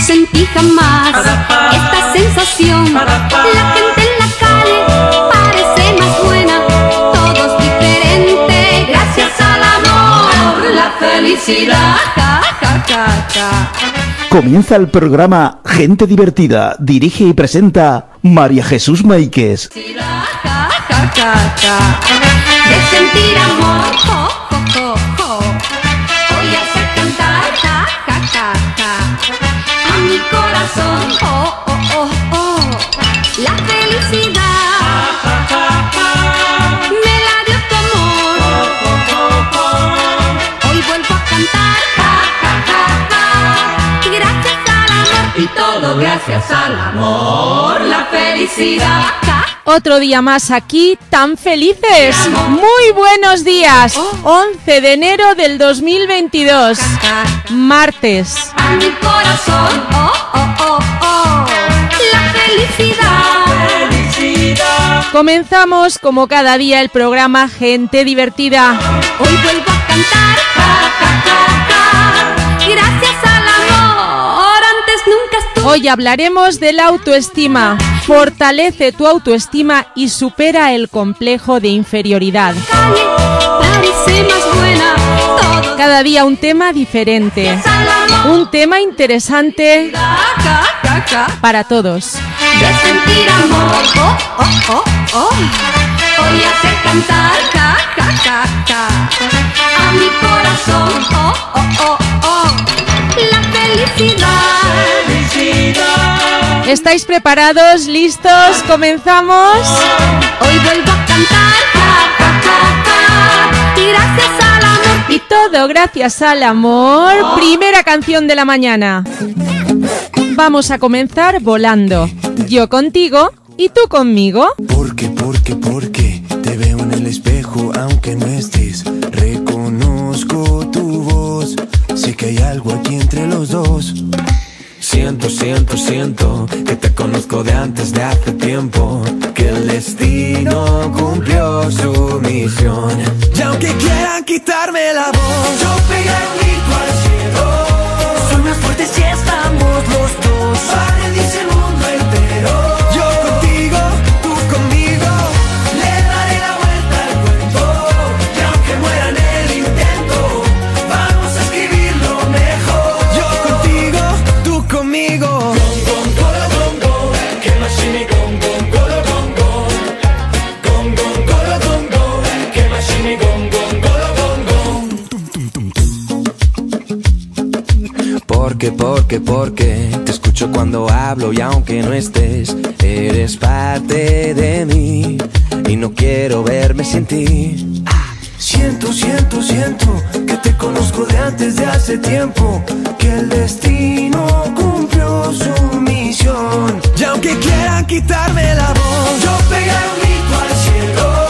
sentí jamás esta sensación. La gente en la calle parece más buena, todos diferentes. Gracias al amor, la felicidad. Comienza el programa Gente Divertida. Dirige y presenta María Jesús Maíquez. De sentir amor, mi corazón, oh, oh, oh, oh. La felicidad. Todo gracias al amor. La felicidad. Otro día más aquí, tan felices. Muy buenos días. 11 de enero del 2022. Martes. a mi corazón. Oh, oh, oh, oh. La felicidad. Comenzamos como cada día el programa Gente Divertida. Hoy vuelvo a cantar. Hoy hablaremos de la autoestima. Fortalece tu autoestima y supera el complejo de inferioridad. Cada día un tema diferente. Un tema interesante para todos. Voy a hacer cantar. Ja, ja. A mi corazón. Oh, oh, oh. La felicidad. ¿Estáis preparados? ¿Listos? ¿Comenzamos? Hoy vuelvo a cantar. Ja, ja, ja, ja. Y gracias al amor. Y todo gracias al amor. Primera canción de la mañana. Vamos a comenzar volando. Yo contigo y tú conmigo. Porque, porque, porque te veo en el espejo aunque no estés. Reconozco tu voz. Sé que hay algo aquí Siento, siento, siento que te conozco de antes de hace tiempo. Que el destino cumplió su misión. Y aunque quieran quitarme la voz, yo pegaré Porque, porque, porque te escucho cuando hablo y aunque no estés, eres parte de mí y no quiero verme sin ti. Siento, siento, siento que te conozco de antes de hace tiempo, que el destino cumplió su misión. Y aunque quieran quitarme la voz, yo pegaré un grito al cielo.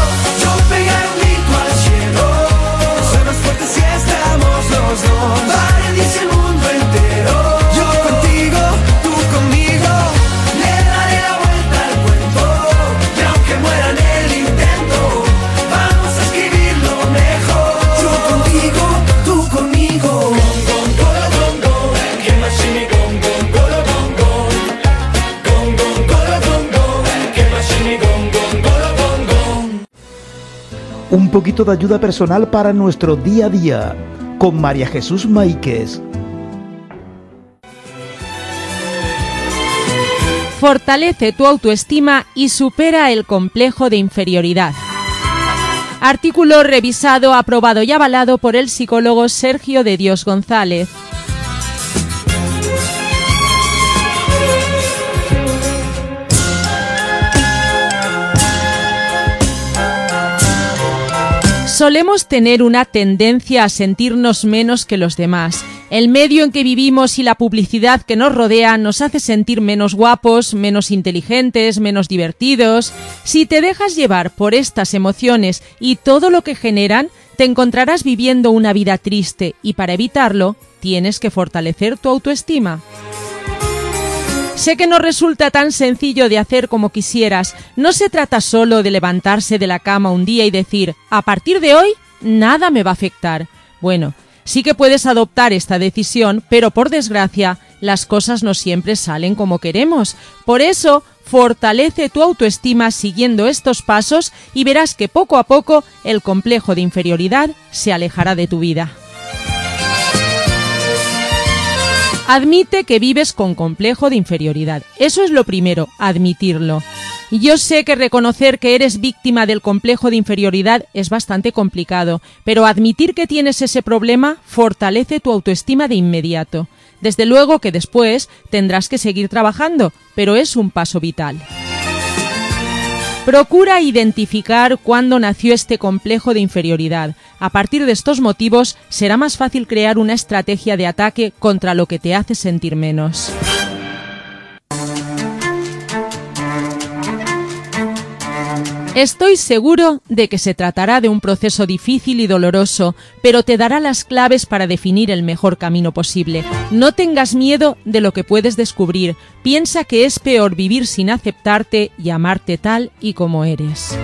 Poquito de ayuda personal para nuestro día a día. con María Jesús Maíquez. Fortalece tu autoestima y supera el complejo de inferioridad. Artículo revisado, aprobado y avalado por el psicólogo Sergio de Dios González. Solemos tener una tendencia a sentirnos menos que los demás. El medio en que vivimos y la publicidad que nos rodea nos hace sentir menos guapos, menos inteligentes, menos divertidos. Si te dejas llevar por estas emociones y todo lo que generan, te encontrarás viviendo una vida triste y para evitarlo tienes que fortalecer tu autoestima. Sé que no resulta tan sencillo de hacer como quisieras. No se trata solo de levantarse de la cama un día y decir, a partir de hoy, nada me va a afectar. Bueno, sí que puedes adoptar esta decisión, pero por desgracia, las cosas no siempre salen como queremos. Por eso, fortalece tu autoestima siguiendo estos pasos y verás que poco a poco el complejo de inferioridad se alejará de tu vida. Admite que vives con complejo de inferioridad. Eso es lo primero, admitirlo. Yo sé que reconocer que eres víctima del complejo de inferioridad es bastante complicado, pero admitir que tienes ese problema fortalece tu autoestima de inmediato. Desde luego que después tendrás que seguir trabajando, pero es un paso vital. Procura identificar cuándo nació este complejo de inferioridad. A partir de estos motivos será más fácil crear una estrategia de ataque contra lo que te hace sentir menos. Estoy seguro de que se tratará de un proceso difícil y doloroso, pero te dará las claves para definir el mejor camino posible. No tengas miedo de lo que puedes descubrir. Piensa que es peor vivir sin aceptarte y amarte tal y como eres.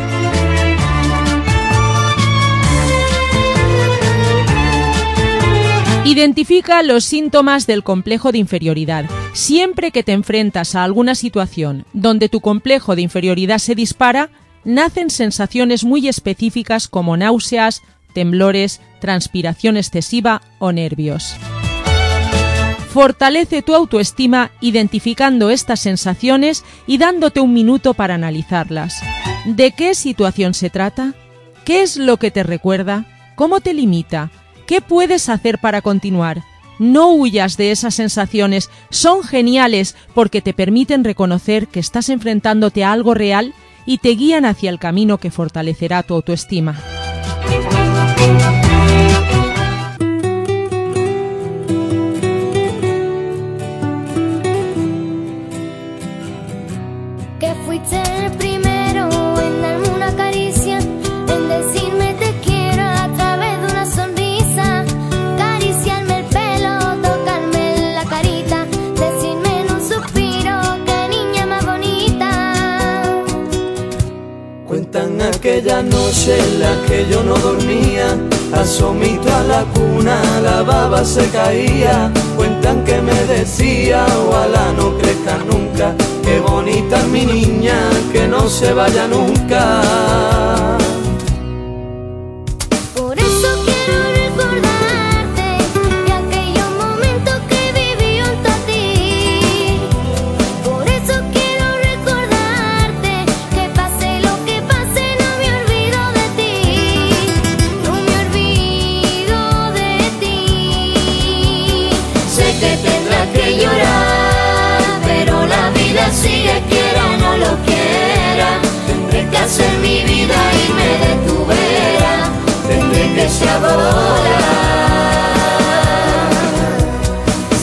Identifica los síntomas del complejo de inferioridad. Siempre que te enfrentas a alguna situación donde tu complejo de inferioridad se dispara, nacen sensaciones muy específicas como náuseas, temblores, transpiración excesiva o nervios. Fortalece tu autoestima identificando estas sensaciones y dándote un minuto para analizarlas. ¿De qué situación se trata? ¿Qué es lo que te recuerda? ¿Cómo te limita? ¿Qué puedes hacer para continuar? No huyas de esas sensaciones, son geniales porque te permiten reconocer que estás enfrentándote a algo real y te guían hacia el camino que fortalecerá tu autoestima. Cuentan aquella noche en la que yo no dormía, asomito a la cuna, la baba se caía. Cuentan que me decía, ojalá no crezca nunca, qué bonita es mi niña, que no se vaya nunca. Que volar.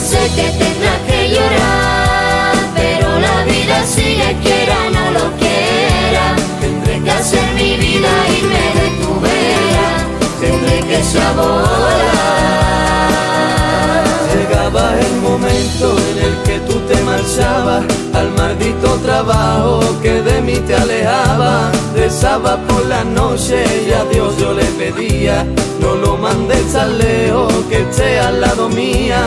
Sé que tendrás que llorar, pero la vida sigue quiera o no lo quiera. Tendré que hacer mi vida irme de tu vera. Tendré que volar. Llegaba el momento en el que tú te marchabas maldito trabajo que de mí te alejaba. Rezaba por la noche y a Dios yo le pedía, no lo mandes tan lejos que esté al lado mía.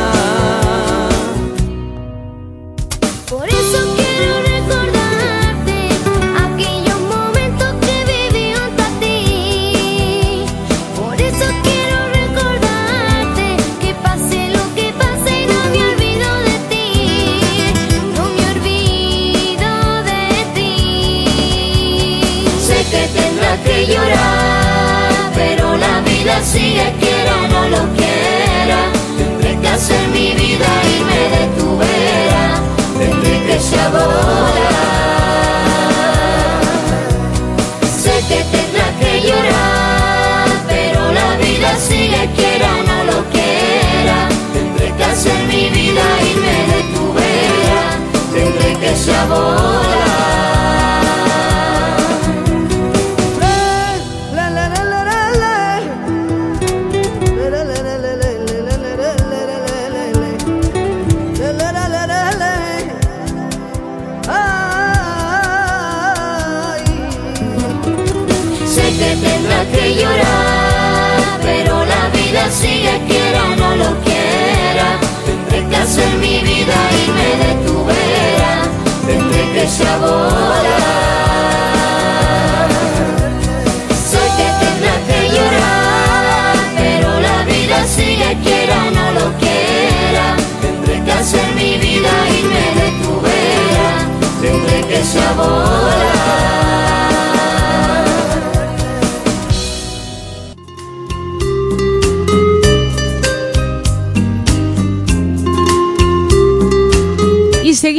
Que llorar, pero la vida sigue, quiera o no lo quiera. Tendré que hacer mi vida, irme de tu vera, tendré que saborar. Sé que tendrás que llorar, pero la vida sigue, quiera o no lo quiera. Tendré que hacer mi vida, irme de tu vera, tendré que saborar. Llorar, pero la vida sigue, quiera o no lo quiera. Tendré que hacer mi vida, irme de tu vera, tendré que saborar. Sé que tendrás que llorar, pero la vida sigue, quiera o no lo quiera. Tendré que hacer mi vida, irme de tu vera, tendré que saborar. Y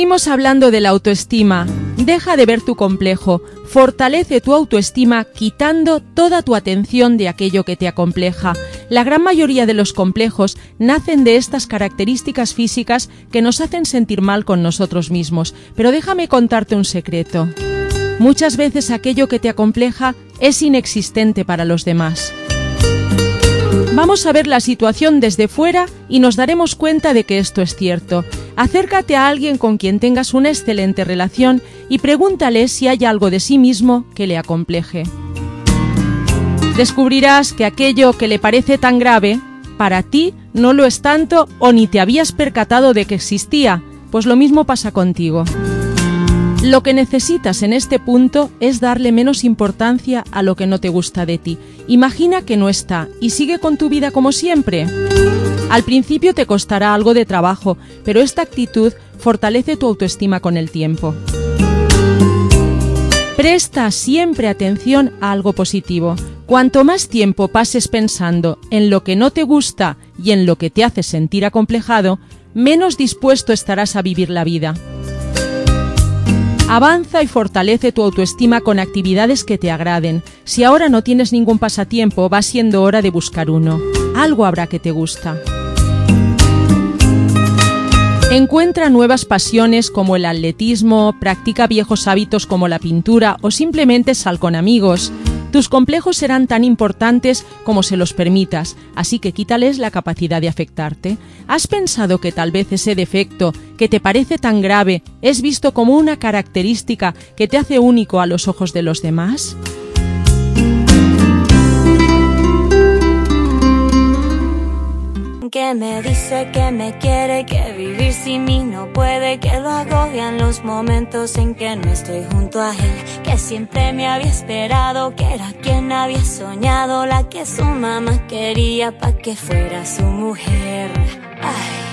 seguimos hablando de la autoestima. Deja de ver tu complejo, fortalece tu autoestima quitando toda tu atención de aquello que te acompleja. La gran mayoría de los complejos nacen de estas características físicas que nos hacen sentir mal con nosotros mismos. Pero déjame contarte un secreto. Muchas veces aquello que te acompleja es inexistente para los demás. Vamos a ver la situación desde fuera y nos daremos cuenta de que esto es cierto. Acércate a alguien con quien tengas una excelente relación y pregúntale si hay algo de sí mismo que le acompleje. Descubrirás que aquello que le parece tan grave, para ti no lo es tanto o ni te habías percatado de que existía, pues lo mismo pasa contigo. Lo que necesitas en este punto es darle menos importancia a lo que no te gusta de ti. Imagina que no está y sigue con tu vida como siempre. Al principio te costará algo de trabajo, pero esta actitud fortalece tu autoestima con el tiempo. Presta siempre atención a algo positivo. Cuanto más tiempo pases pensando en lo que no te gusta y en lo que te hace sentir acomplejado, menos dispuesto estarás a vivir la vida. Avanza y fortalece tu autoestima con actividades que te agraden. Si ahora no tienes ningún pasatiempo, va siendo hora de buscar uno. Algo habrá que te gusta. Encuentra nuevas pasiones como el atletismo, practica viejos hábitos como la pintura o simplemente sal con amigos. Tus complejos serán tan importantes como se los permitas, así que quítales la capacidad de afectarte. ¿Has pensado que tal vez ese defecto, que te parece tan grave, es visto como una característica que te hace único a los ojos de los demás? Que me dice que me quiere, que vivir sin mí no puede, que lo agobian los momentos en que no estoy junto a él, que siempre me había esperado, que era quien había soñado, la que su mamá quería pa' que fuera su mujer. Ay.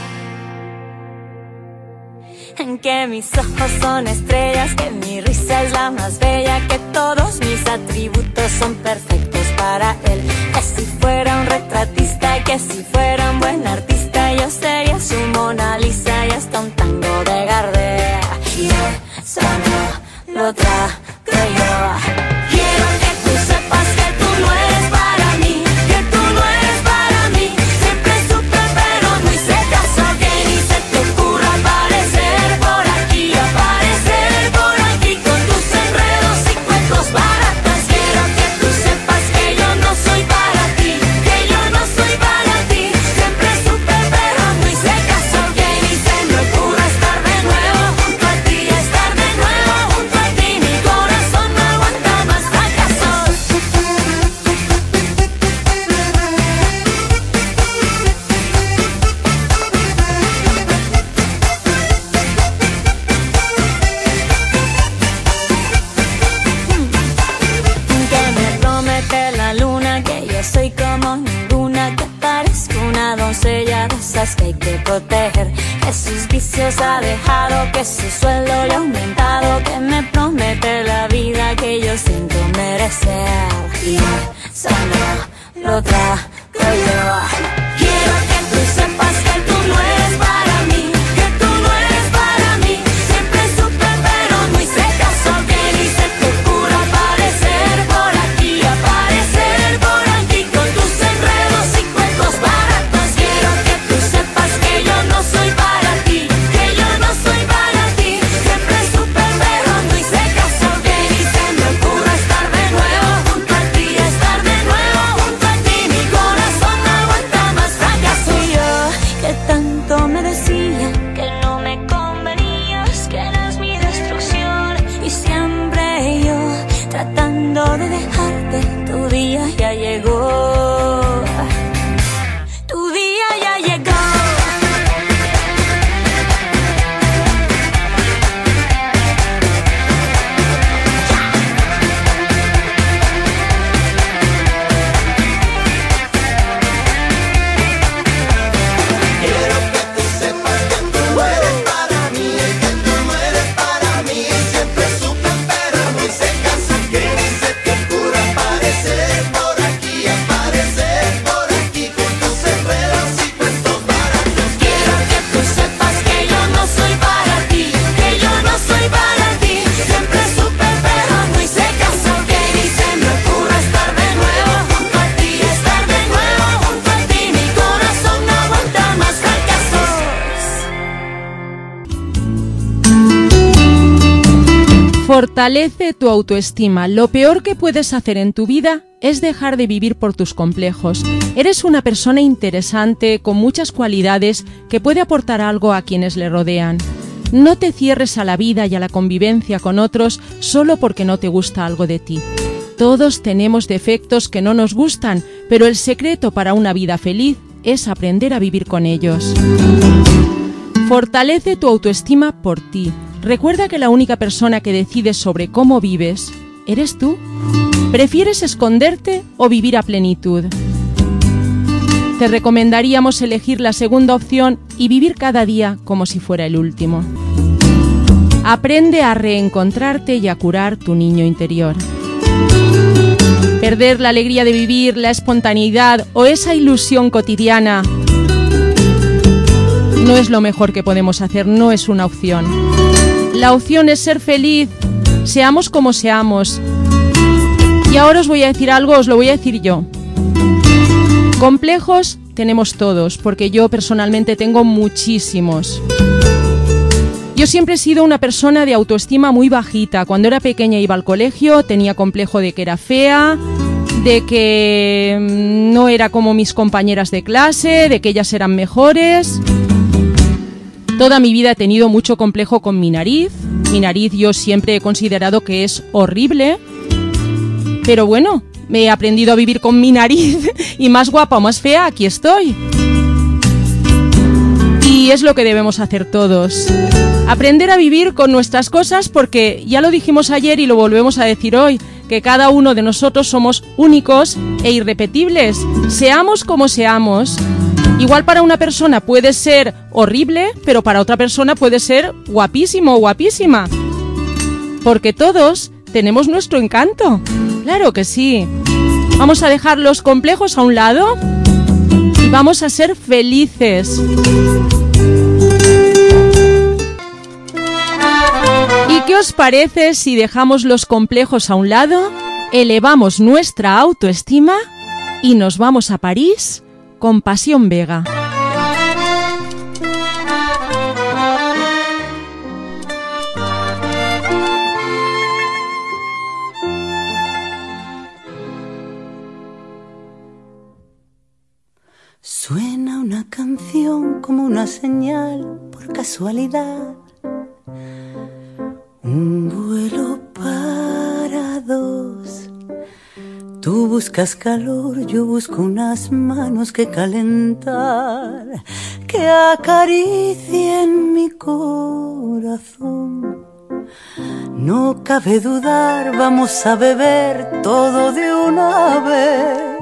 Que mis ojos son estrellas, que mi risa es la más bella, que todos mis atributos son perfectos para él. Que si fuera un retratista, que si fuera un buen artista, yo sería su Mona Lisa y hasta un tango de Gardea. Y eso no lo trato yo. Proteger, que sus vicios ha dejado, que su sueldo le ha aumentado, que me promete la vida que yo siento merecer. Y eso no lo trago yo. Quiero que tú sepas que tú no eres Fortalece tu autoestima. Lo peor que puedes hacer en tu vida es dejar de vivir por tus complejos. Eres una persona interesante, con muchas cualidades, que puede aportar algo a quienes le rodean. No te cierres a la vida y a la convivencia con otros solo porque no te gusta algo de ti. Todos tenemos defectos que no nos gustan, pero el secreto para una vida feliz es aprender a vivir con ellos. Fortalece tu autoestima por ti. Recuerda que la única persona que decide sobre cómo vives eres tú. ¿Prefieres esconderte o vivir a plenitud? Te recomendaríamos elegir la segunda opción y vivir cada día como si fuera el último. Aprende a reencontrarte y a curar tu niño interior. Perder la alegría de vivir, la espontaneidad o esa ilusión cotidiana no es lo mejor que podemos hacer, no es una opción. La opción es ser feliz, seamos como seamos. Y ahora os voy a decir algo, os lo voy a decir yo. Complejos tenemos todos, porque yo personalmente tengo muchísimos. Yo siempre he sido una persona de autoestima muy bajita. Cuando era pequeña iba al colegio, tenía complejo de que era fea, de que mm, no era como mis compañeras de clase, de que ellas eran mejores. Toda mi vida he tenido mucho complejo con mi nariz. Mi nariz yo siempre he considerado que es horrible. Pero bueno, me he aprendido a vivir con mi nariz y más guapa o más fea, aquí estoy. Y es lo que debemos hacer todos. Aprender a vivir con nuestras cosas porque ya lo dijimos ayer y lo volvemos a decir hoy, que cada uno de nosotros somos únicos e irrepetibles, seamos como seamos. Igual para una persona puede ser horrible, pero para otra persona puede ser guapísimo o guapísima. Porque todos tenemos nuestro encanto. Claro que sí. Vamos a dejar los complejos a un lado y vamos a ser felices. ¿Y qué os parece si dejamos los complejos a un lado, elevamos nuestra autoestima y nos vamos a París con Pasión Vega? Suena una canción como una señal por casualidad. Un vuelo para dos. Tú buscas calor, yo busco unas manos que calentar, que acaricien mi corazón. No cabe dudar, vamos a beber todo de una vez.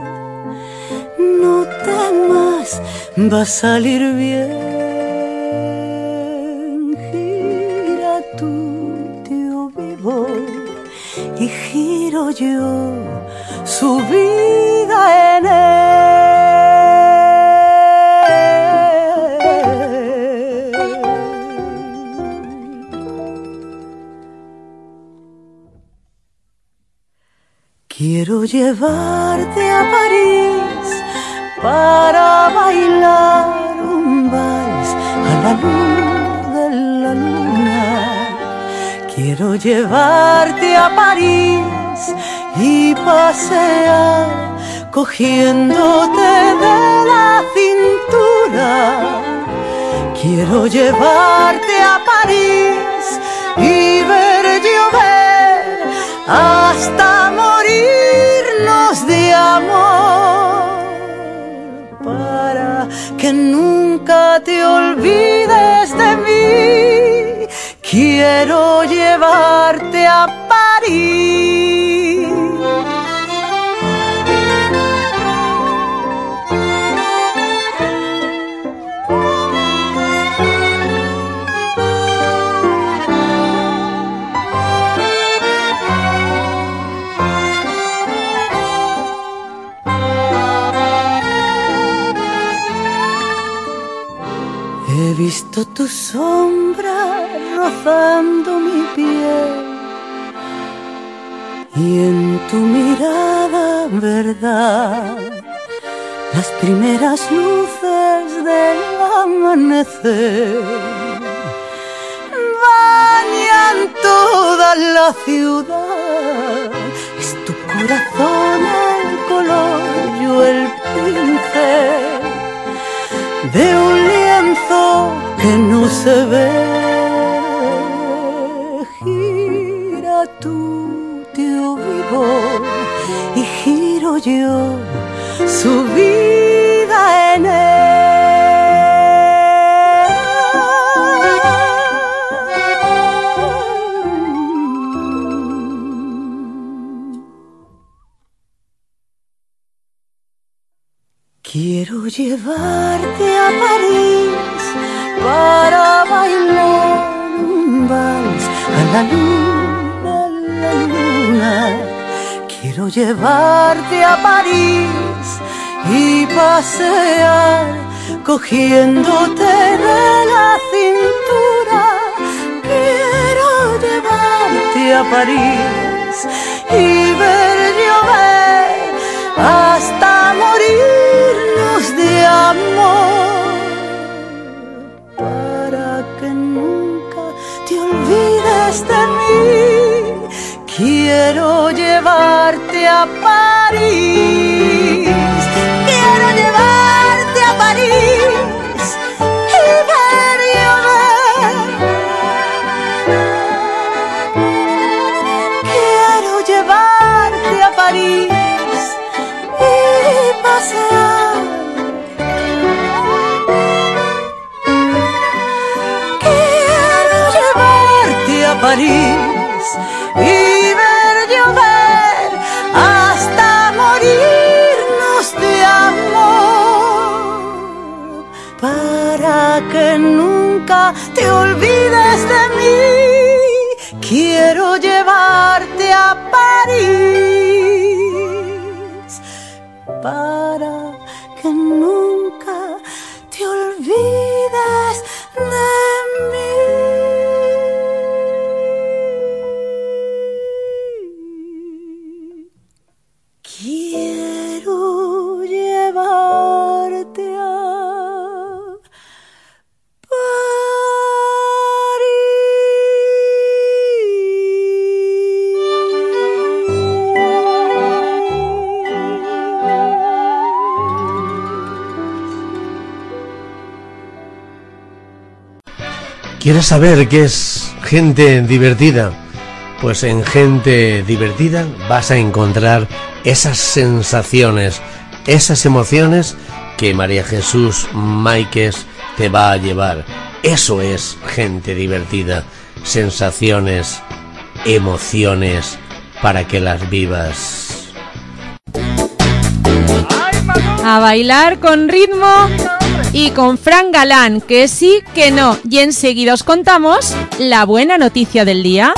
No temas, va a salir bien. Gira tu tío vivo y giro yo su vida en él. Quiero llevarte a París para bailar un vals a la luz de la luna. Quiero llevarte a París y pasear cogiéndote de la cintura. Quiero llevarte a París y ver llover hasta morirnos de amor para que nunca te olvides de mí. Quiero llevarte a París. He visto tu sombra rozando mi piel. Y en tu mirada verdad las primeras luces del amanecer bañan toda la ciudad. Es tu corazón se ve. Gira tú, tío vivo, y giro yo Y pasear cogiéndote de la cintura. Quiero llevarte a París y ver llover hasta morirnos de amor para que nunca te olvides de mí. Quiero llevarte a París. Te olvides ¿Quieres saber qué es gente divertida? Pues en gente divertida vas a encontrar esas sensaciones, esas emociones que María Jesús Máiquez te va a llevar. Eso es gente divertida. Sensaciones, emociones para que las vivas. A bailar con ritmo y con Fran Galán, que sí, que no. Y enseguida os contamos la buena noticia del día.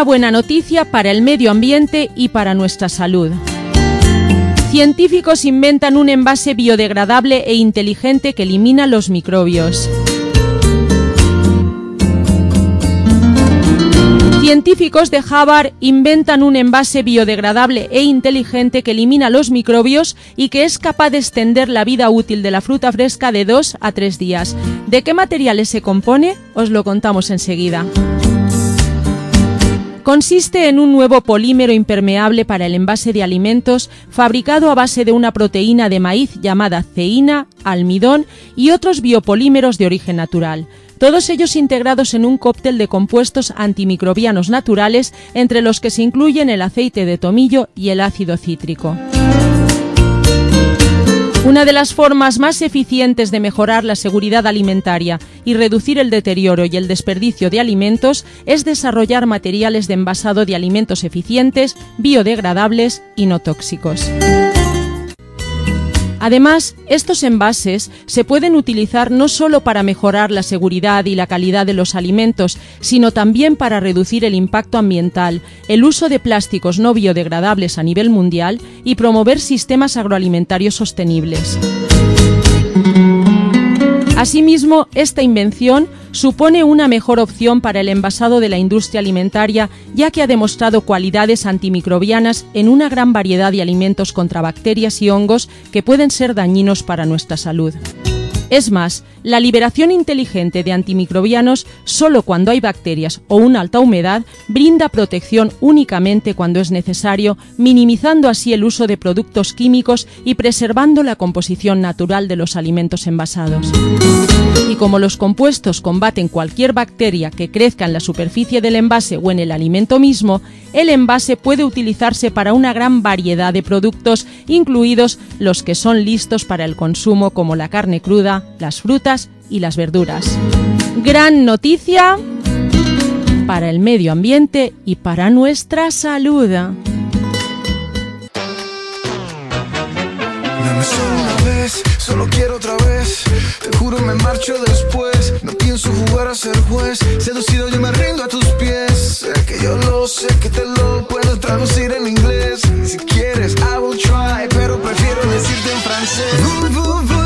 Una buena noticia para el medio ambiente y para nuestra salud. Científicos inventan un envase biodegradable e inteligente que elimina los microbios. Científicos de Harvard inventan un envase biodegradable e inteligente que elimina los microbios y que es capaz de extender la vida útil de la fruta fresca de 2 a 3 días. ¿De qué materiales se compone? Os lo contamos enseguida. Consiste en un nuevo polímero impermeable para el envase de alimentos fabricado a base de una proteína de maíz llamada ceína, almidón y otros biopolímeros de origen natural. Todos ellos integrados en un cóctel de compuestos antimicrobianos naturales entre los que se incluyen el aceite de tomillo y el ácido cítrico. Una de las formas más eficientes de mejorar la seguridad alimentaria y reducir el deterioro y el desperdicio de alimentos es desarrollar materiales de envasado de alimentos eficientes, biodegradables y no tóxicos. Además, estos envases se pueden utilizar no solo para mejorar la seguridad y la calidad de los alimentos, sino también para reducir el impacto ambiental, el uso de plásticos no biodegradables a nivel mundial y promover sistemas agroalimentarios sostenibles. Asimismo, esta invención supone una mejor opción para el envasado de la industria alimentaria, ya que ha demostrado cualidades antimicrobianas en una gran variedad de alimentos contra bacterias y hongos que pueden ser dañinos para nuestra salud. Es más, la liberación inteligente de antimicrobianos solo cuando hay bacterias o una alta humedad brinda protección únicamente cuando es necesario, minimizando así el uso de productos químicos y preservando la composición natural de los alimentos envasados. Y como los compuestos combaten cualquier bacteria que crezca en la superficie del envase o en el alimento mismo, el envase puede utilizarse para una gran variedad de productos, incluidos los que son listos para el consumo como la carne cruda, las frutas y las verduras. Gran noticia para el medio ambiente y para nuestra salud. Una vez, solo quiero otra vez. Te juro me marcho después. No pienso jugar a ser juez. Seducido yo me rindo a tus pies. Sé que yo lo sé que te lo puedo traducir en inglés. Si quieres, I will try, pero prefiero decirte en francés.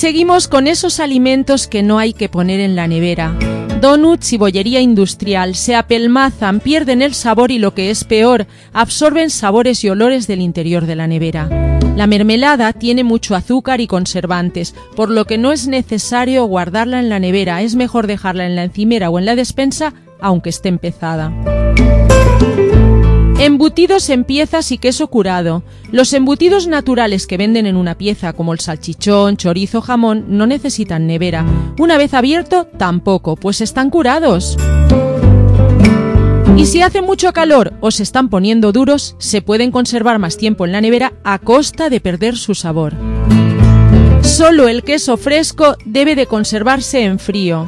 Seguimos con esos alimentos que no hay que poner en la nevera. Donuts y bollería industrial se apelmazan, pierden el sabor y lo que es peor, absorben sabores y olores del interior de la nevera. La mermelada tiene mucho azúcar y conservantes, por lo que no es necesario guardarla en la nevera, es mejor dejarla en la encimera o en la despensa, aunque esté empezada. Embutidos en piezas y queso curado. Los embutidos naturales que venden en una pieza, como el salchichón, chorizo, jamón, no necesitan nevera. Una vez abierto, tampoco, pues están curados. Y si hace mucho calor o se están poniendo duros, se pueden conservar más tiempo en la nevera a costa de perder su sabor. Solo el queso fresco debe de conservarse en frío.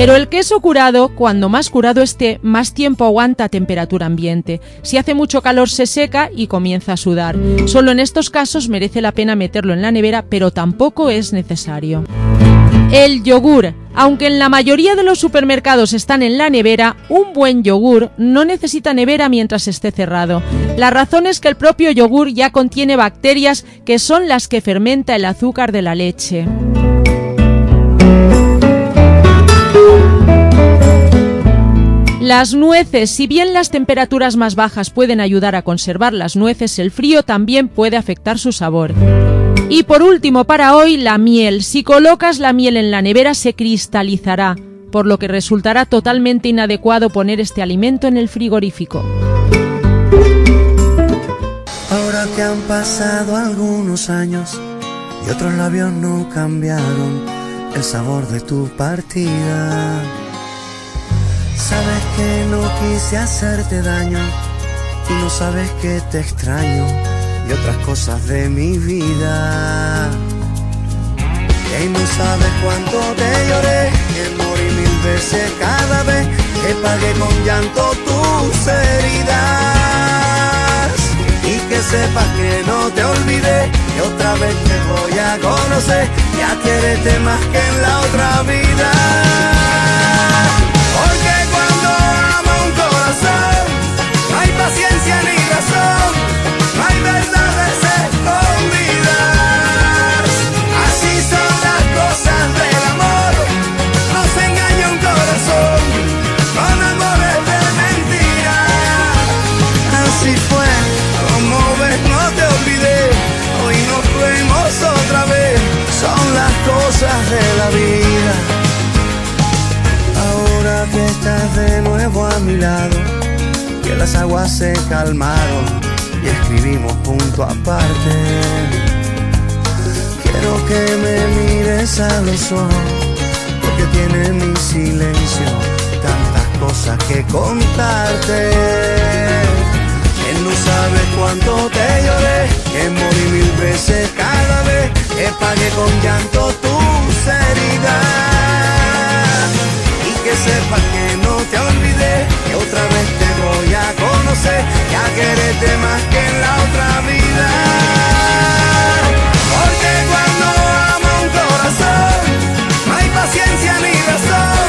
Pero el queso curado, cuando más curado esté, más tiempo aguanta a temperatura ambiente. Si hace mucho calor se seca y comienza a sudar. Solo en estos casos merece la pena meterlo en la nevera, pero tampoco es necesario. El yogur. Aunque en la mayoría de los supermercados están en la nevera, un buen yogur no necesita nevera mientras esté cerrado. La razón es que el propio yogur ya contiene bacterias que son las que fermenta el azúcar de la leche. Las nueces, si bien las temperaturas más bajas pueden ayudar a conservar las nueces, el frío también puede afectar su sabor. Y por último, para hoy, la miel. Si colocas la miel en la nevera se cristalizará, por lo que resultará totalmente inadecuado poner este alimento en el frigorífico. Ahora que han pasado algunos años y otros labios no cambiaron el sabor de tu partida. Sabes que no quise hacerte daño y no sabes que te extraño y otras cosas de mi vida. Y no sabes cuánto te lloré, que morí mil veces cada vez que pagué con llanto tus heridas. Y que sepas que no te olvidé, que otra vez te voy a conocer, ya quierete más que en la otra vida. De la vida. Ahora que estás de nuevo a mi lado, que las aguas se calmaron y escribimos punto aparte. Quiero que me mires a los ojos, porque tiene mi silencio tantas cosas que contarte. Que no sabes cuánto te lloré, que morí mil veces cada vez que pagué con llanto tus heridas. Y que sepas que no te olvidé, que otra vez te voy a conocer, ya quererte más que en la otra vida. Porque cuando ama un corazón, no hay paciencia ni razón,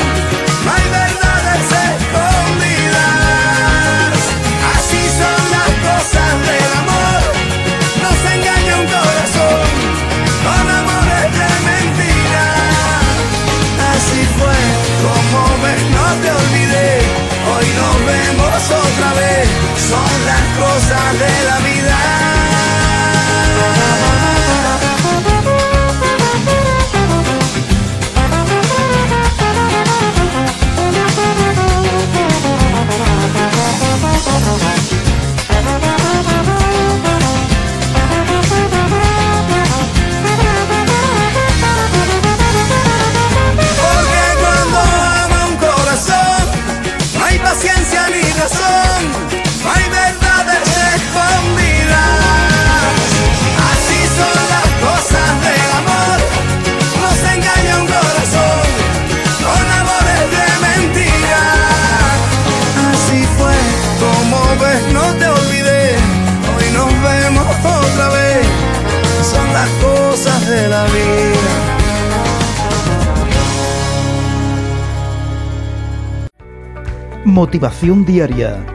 Motivación diaria.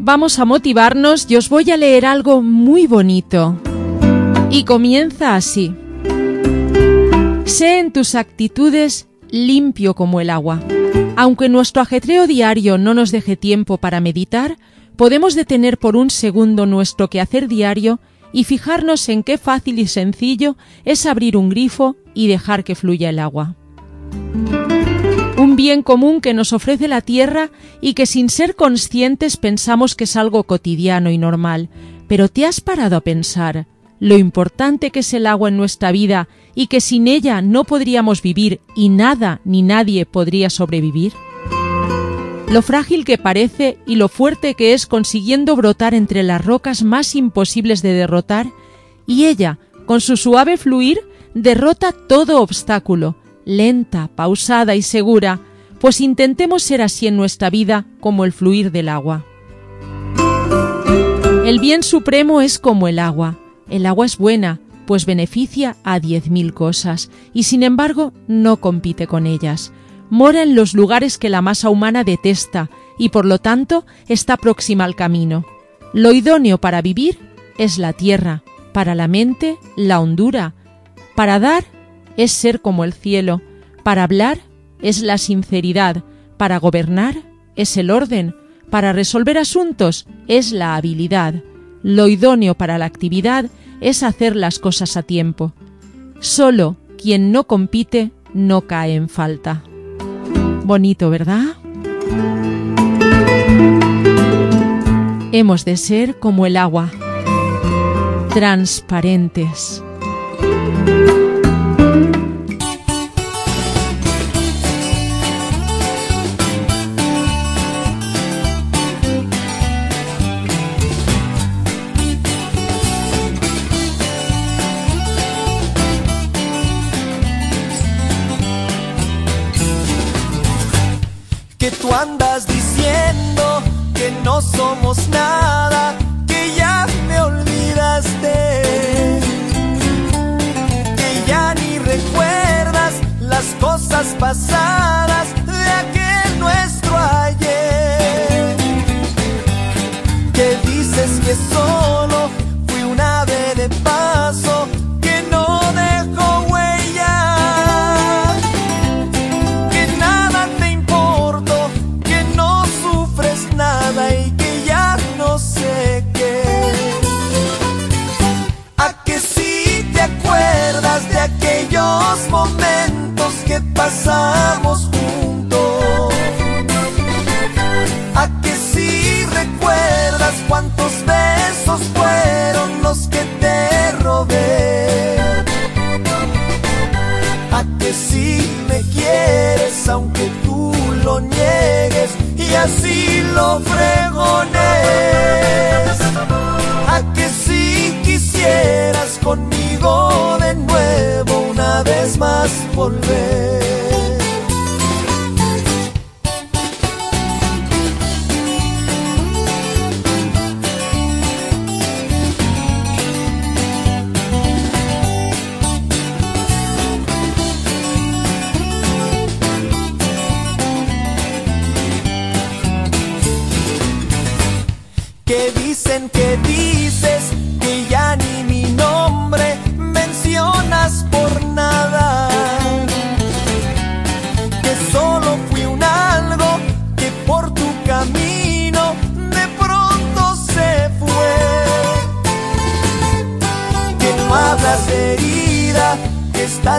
Vamos a motivarnos y os voy a leer algo muy bonito. Y comienza así. Sé en tus actitudes limpio como el agua. Aunque nuestro ajetreo diario no nos deje tiempo para meditar, podemos detener por un segundo nuestro quehacer diario y fijarnos en qué fácil y sencillo es abrir un grifo y dejar que fluya el agua. Bien común que nos ofrece la tierra y que sin ser conscientes pensamos que es algo cotidiano y normal. Pero ¿te has parado a pensar lo importante que es el agua en nuestra vida y que sin ella no podríamos vivir y nada ni nadie podría sobrevivir? Lo frágil que parece y lo fuerte que es consiguiendo brotar entre las rocas más imposibles de derrotar, y ella, con su suave fluir, derrota todo obstáculo, lenta, pausada y segura, pues intentemos ser así en nuestra vida como el fluir del agua. El bien supremo es como el agua. El agua es buena, pues beneficia a diez mil cosas, y sin embargo no compite con ellas. Mora en los lugares que la masa humana detesta, y por lo tanto está próxima al camino. Lo idóneo para vivir es la tierra, para la mente la hondura, para dar es ser como el cielo, para hablar es la sinceridad, para gobernar es el orden, para resolver asuntos es la habilidad, lo idóneo para la actividad es hacer las cosas a tiempo. Solo quien no compite no cae en falta. Bonito, ¿verdad? Hemos de ser como el agua, transparentes. Tú andas diciendo que no somos nada, que ya me olvidaste, que ya ni recuerdas las cosas pasadas aunque tú lo niegues y así lo fregones. A que si quisieras conmigo de nuevo una vez más volver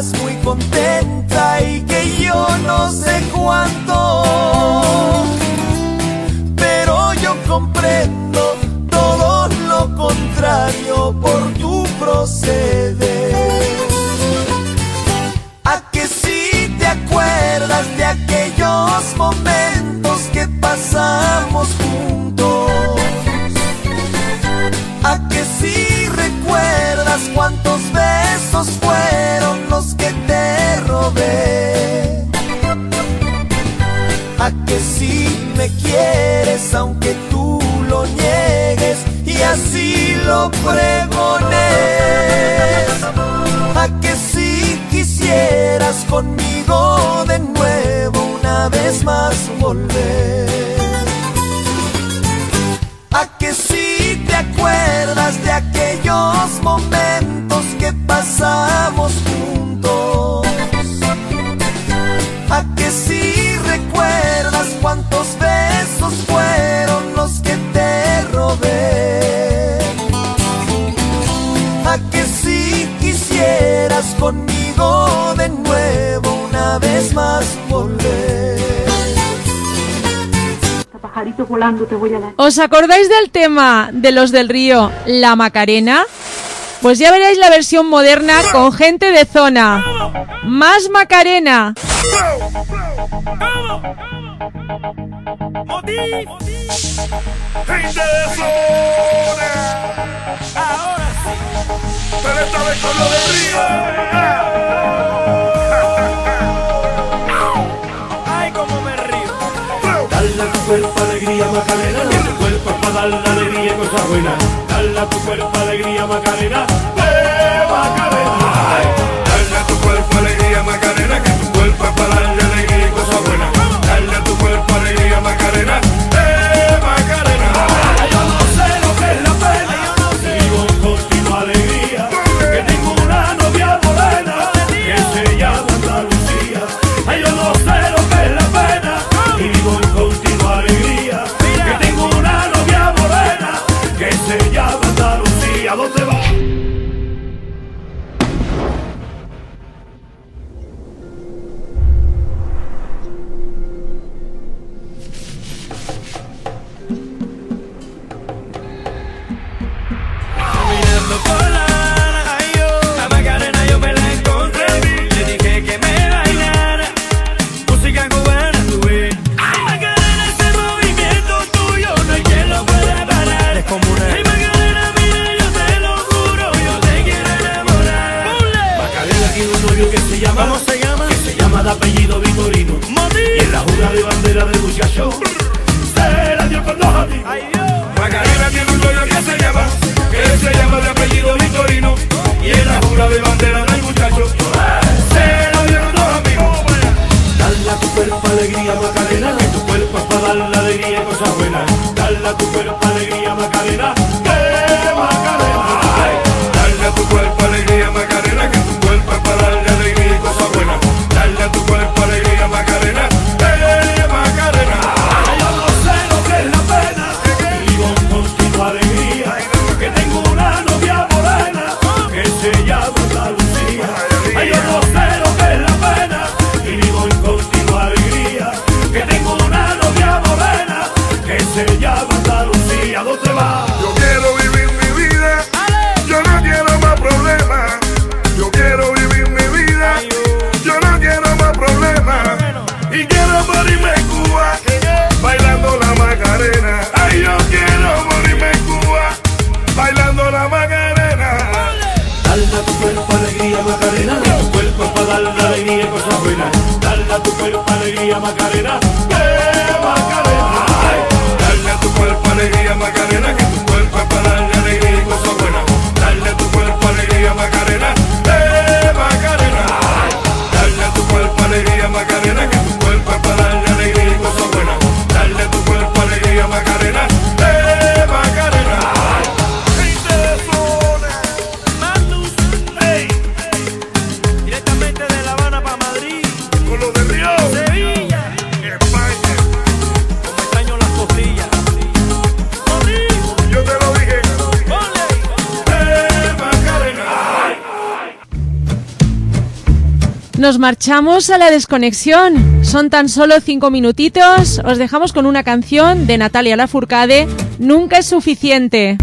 muy contenta y que yo no sé te voy a dar. ¿Os acordáis del tema de los del río La Macarena? Pues ya veréis la versión moderna con gente de zona. Más Macarena. Gente de zona. Ahora sí. Pero esta vez con lo de río. Ay, cómo me río. Dale a tu cuerpo alegría Macarena, tu cuerpo para darle alegría y cosas buenas. Dale a tu cuerpo alegría Macarena, eh Macarena. Dale a tu cuerpo alegría Macarena, que tu cuerpo es para darle alegría y cosas buenas. Dale a tu cuerpo alegría Macarena, marchamos a la desconexión. Son tan solo cinco minutitos. Os dejamos con una canción de Natalia Lafourcade. Nunca es suficiente.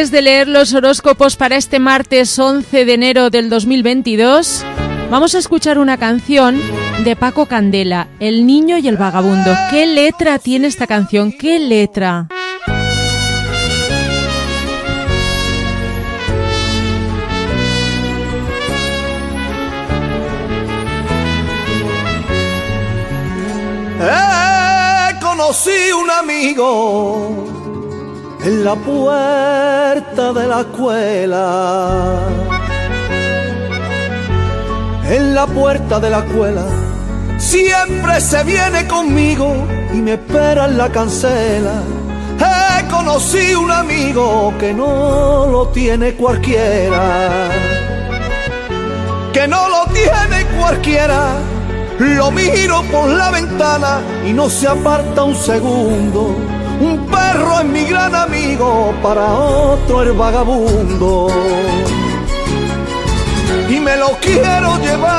Antes de leer los horóscopos para este martes 11 de enero del 2022, vamos a escuchar una canción de Paco Candela, El niño y el vagabundo. ¿Qué letra tiene esta canción? ¿Qué letra? Eh, conocí un amigo en la puerta de la escuela. En la puerta de la escuela siempre se viene conmigo y me espera en la cancela. Eh, conocí un amigo que no lo tiene cualquiera. Que no lo tiene cualquiera. Lo miro por la ventana y no se aparta un segundo. Un perro es mi gran amigo, para otro el vagabundo. Y me lo quiero llevar,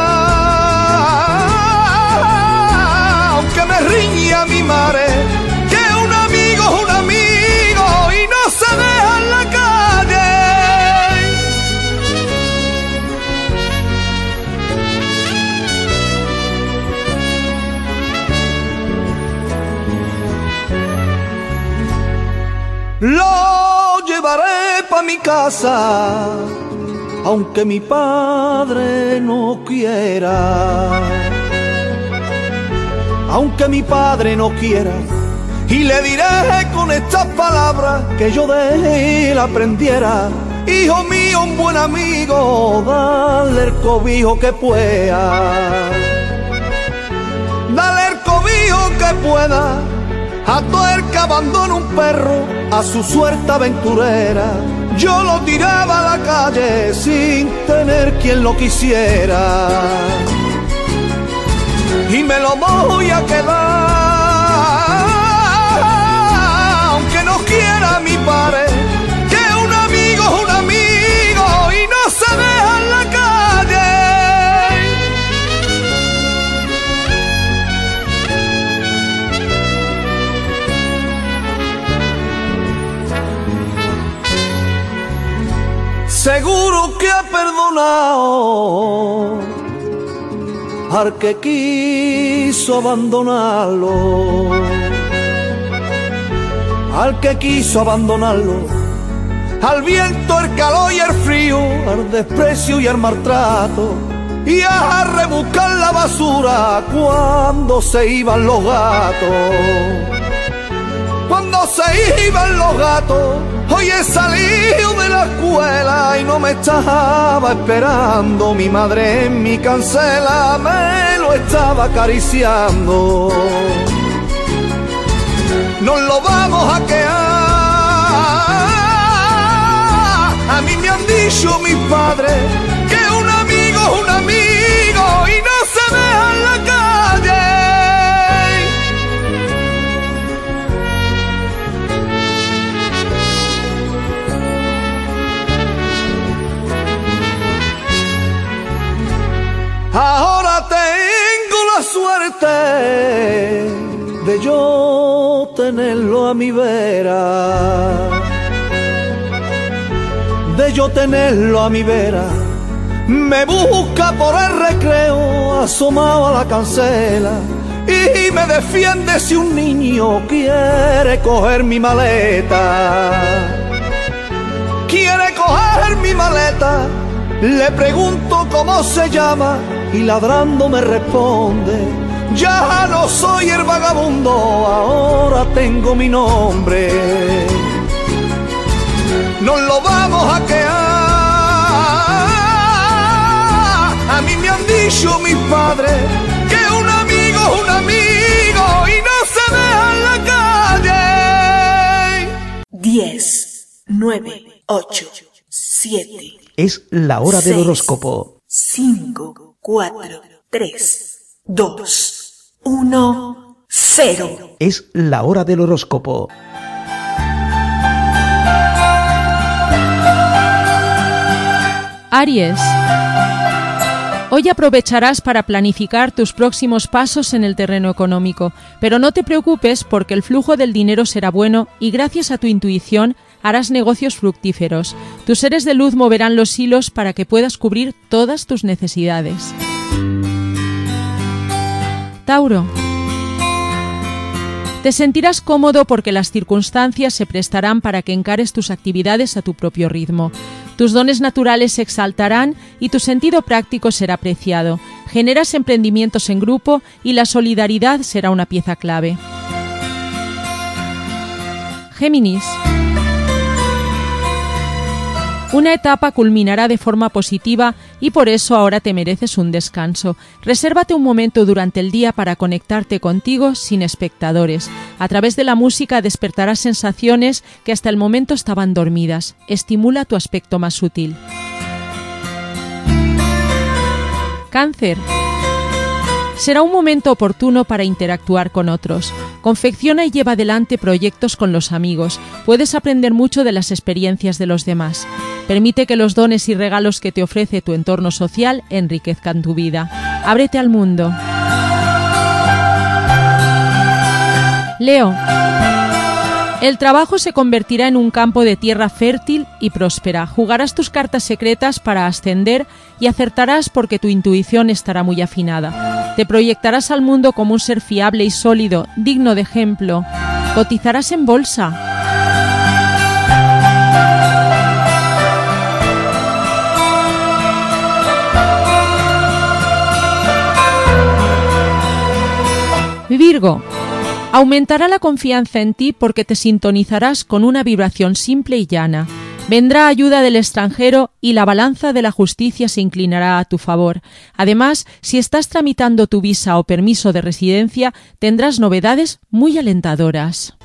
aunque me riña mi madre, Lo llevaré pa' mi casa, aunque mi padre no quiera. Aunque mi padre no quiera, y le diré con estas palabras que yo de él aprendiera. Hijo mío, un buen amigo, dale el cobijo que pueda. Dale el cobijo que pueda a todo el que abandona un perro a su suerte aventurera. Yo lo tiraba a la calle sin tener quien lo quisiera. Al que quiso abandonarlo, al que quiso abandonarlo, al viento, el calor y el frío, al desprecio y al maltrato, y a rebuscar la basura cuando se iban los gatos. Cuando se iban los gatos, hoy he salido de la escuela y no me estaba esperando. Mi madre en mi cancela me lo estaba acariciando. Nos lo vamos a quedar. A mí me han dicho mis padres que un amigo es un amigo y no se deja en la Ahora tengo la suerte de yo tenerlo a mi vera. De yo tenerlo a mi vera. Me busca por el recreo asomado a la cancela. Y me defiende si un niño quiere coger mi maleta. Quiere coger mi maleta. Le pregunto cómo se llama y ladrando me responde, ya no soy el vagabundo, ahora tengo mi nombre. Nos lo vamos a quedar. A mí me han dicho mis padres que un amigo es un amigo y no se deja en la calle. 10, 9, 8, 7, Es la hora del horóscopo. 5, 4, 3, 2, 1, 0. Es la hora del horóscopo. Aries. Hoy aprovecharás para planificar tus próximos pasos en el terreno económico, pero no te preocupes porque el flujo del dinero será bueno y gracias a tu intuición harás negocios fructíferos. Tus seres de luz moverán los hilos para que puedas cubrir todas tus necesidades. Tauro. Te sentirás cómodo porque las circunstancias se prestarán para que encares tus actividades a tu propio ritmo. Tus dones naturales se exaltarán y tu sentido práctico será apreciado. Generas emprendimientos en grupo y la solidaridad será una pieza clave. Géminis. Una etapa culminará de forma positiva y por eso ahora te mereces un descanso. Resérvate un momento durante el día para conectarte contigo sin espectadores. A través de la música despertarás sensaciones que hasta el momento estaban dormidas. Estimula tu aspecto más sutil. Cáncer. Será un momento oportuno para interactuar con otros. Confecciona y lleva adelante proyectos con los amigos. Puedes aprender mucho de las experiencias de los demás. Permite que los dones y regalos que te ofrece tu entorno social enriquezcan tu vida. Ábrete al mundo. Leo. El trabajo se convertirá en un campo de tierra fértil y próspera. Jugarás tus cartas secretas para ascender y acertarás porque tu intuición estará muy afinada. Te proyectarás al mundo como un ser fiable y sólido, digno de ejemplo. Cotizarás en bolsa. Virgo. Aumentará la confianza en ti porque te sintonizarás con una vibración simple y llana. Vendrá ayuda del extranjero y la balanza de la justicia se inclinará a tu favor. Además, si estás tramitando tu visa o permiso de residencia, tendrás novedades muy alentadoras.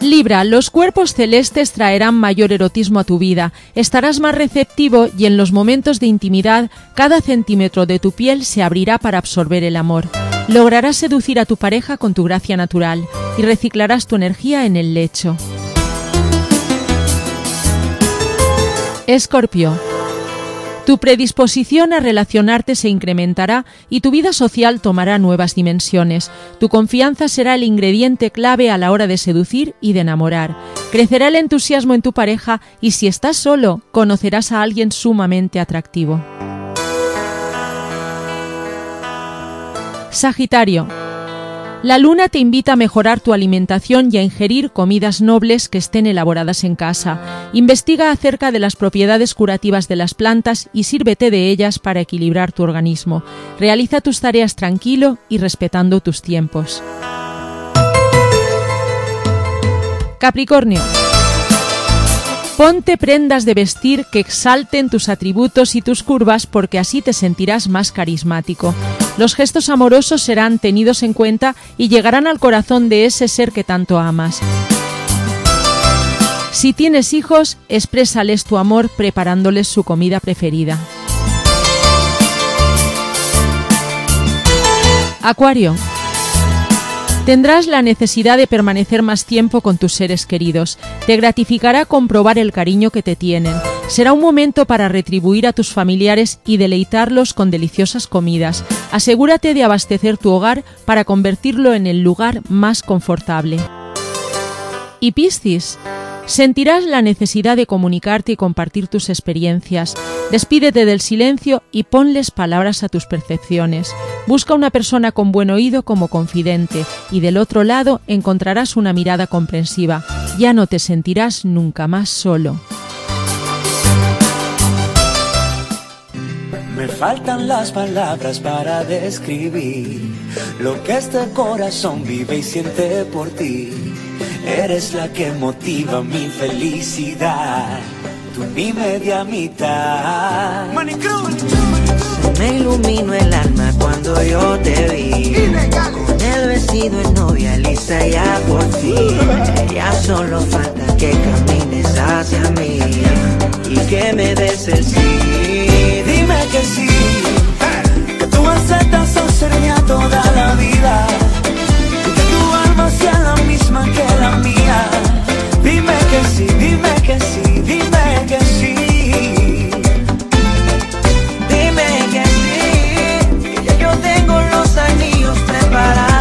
Libra, los cuerpos celestes traerán mayor erotismo a tu vida, estarás más receptivo y en los momentos de intimidad cada centímetro de tu piel se abrirá para absorber el amor. Lograrás seducir a tu pareja con tu gracia natural y reciclarás tu energía en el lecho. Escorpio. Tu predisposición a relacionarte se incrementará y tu vida social tomará nuevas dimensiones. Tu confianza será el ingrediente clave a la hora de seducir y de enamorar. Crecerá el entusiasmo en tu pareja y si estás solo, conocerás a alguien sumamente atractivo. Sagitario. La luna te invita a mejorar tu alimentación y a ingerir comidas nobles que estén elaboradas en casa. Investiga acerca de las propiedades curativas de las plantas y sírvete de ellas para equilibrar tu organismo. Realiza tus tareas tranquilo y respetando tus tiempos. Capricornio. Ponte prendas de vestir que exalten tus atributos y tus curvas porque así te sentirás más carismático. Los gestos amorosos serán tenidos en cuenta y llegarán al corazón de ese ser que tanto amas. Si tienes hijos, exprésales tu amor preparándoles su comida preferida. Acuario. Tendrás la necesidad de permanecer más tiempo con tus seres queridos. Te gratificará comprobar el cariño que te tienen. Será un momento para retribuir a tus familiares y deleitarlos con deliciosas comidas. Asegúrate de abastecer tu hogar para convertirlo en el lugar más confortable. Y Piscis. Sentirás la necesidad de comunicarte y compartir tus experiencias. Despídete del silencio y ponles palabras a tus percepciones. Busca una persona con buen oído como confidente y del otro lado encontrarás una mirada comprensiva. Ya no te sentirás nunca más solo. Me faltan las palabras para describir lo que este corazón vive y siente por ti. Eres la que motiva mi felicidad, tú mi media mitad. Me iluminó el alma cuando yo te vi. Con el vestido en novia lista ya por fin. Ya solo falta que camines hacia mí y que me des el sí. Que sí, que tú aceptas ser mía toda la vida. Que tu alma sea la misma que la mía. Dime que sí, dime que sí, dime que sí. Dime que sí, que ya yo tengo los anillos preparados.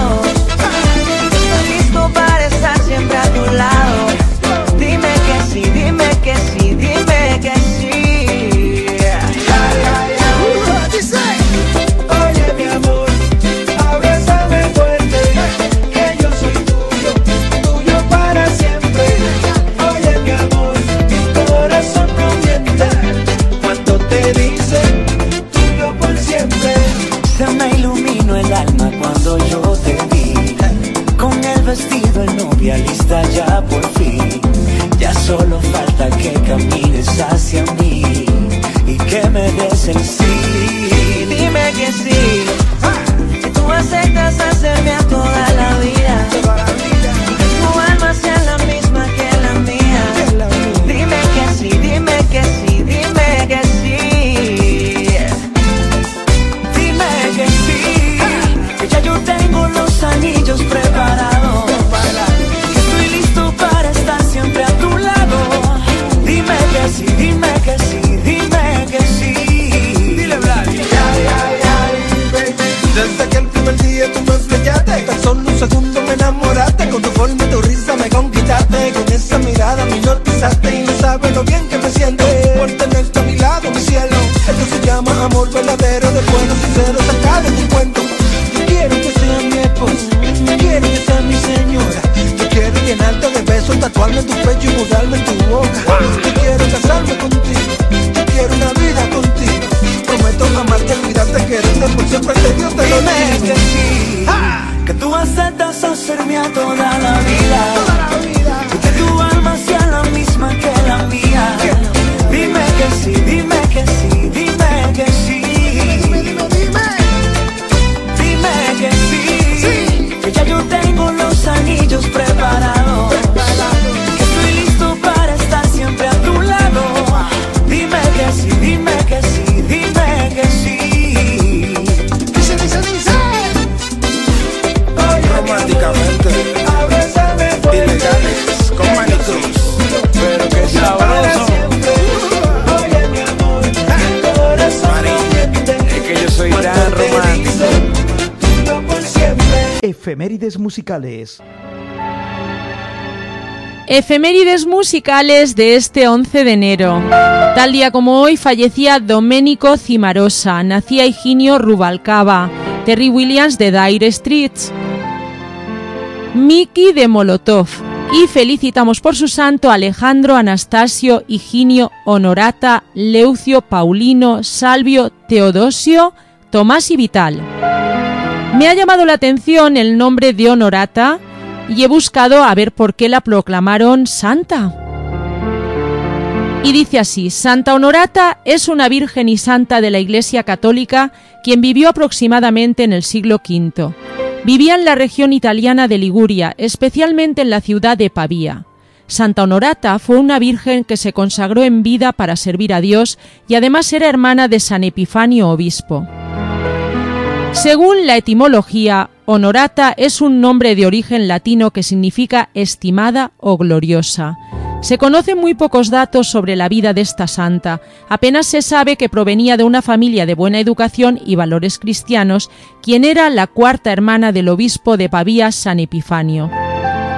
Ya por fin. Ya solo falta que camines hacia mí y que me des el sí. Dime que sí, que tú aceptas hacerme a toda Dime que sí, dime que sí, dime que sí. Dile, Desde que el primer día tú me brillaste Tan solo un segundo me enamoraste. Con tu forma y tu risa me conquistaste. Con esa mirada me hipnotizaste Y no sabes lo bien que me siento. Por tenerte a mi lado, mi cielo. Esto se llama amor verdadero. De bueno, sincero, sacado de tu cuento llenarte de besos Tatuarme en tu pecho y mudarme en tu boca. Yo quiero casarme contigo Yo quiero una vida contigo. Prometo amarte, cuidarte, quererte Por siempre te Dios te lo digo que sí, que tú aceptas hacerme a toda la vida. Efemérides musicales. Efemérides musicales de este 11 de enero. Tal día como hoy fallecía Domenico Cimarosa, nacía Higinio Rubalcaba, Terry Williams de Dire Streets, Miki de Molotov y felicitamos por su santo Alejandro, Anastasio, Higinio, Honorata, Leucio, Paulino, Salvio, Teodosio, Tomás y Vital. Me ha llamado la atención el nombre de Honorata y he buscado a ver por qué la proclamaron santa. Y dice así, Santa Honorata es una virgen y santa de la Iglesia Católica quien vivió aproximadamente en el siglo V. Vivía en la región italiana de Liguria, especialmente en la ciudad de Pavía. Santa Honorata fue una virgen que se consagró en vida para servir a Dios y además era hermana de San Epifanio Obispo. Según la etimología, Honorata es un nombre de origen latino que significa estimada o gloriosa. Se conocen muy pocos datos sobre la vida de esta santa. Apenas se sabe que provenía de una familia de buena educación y valores cristianos, quien era la cuarta hermana del obispo de Pavía, San Epifanio.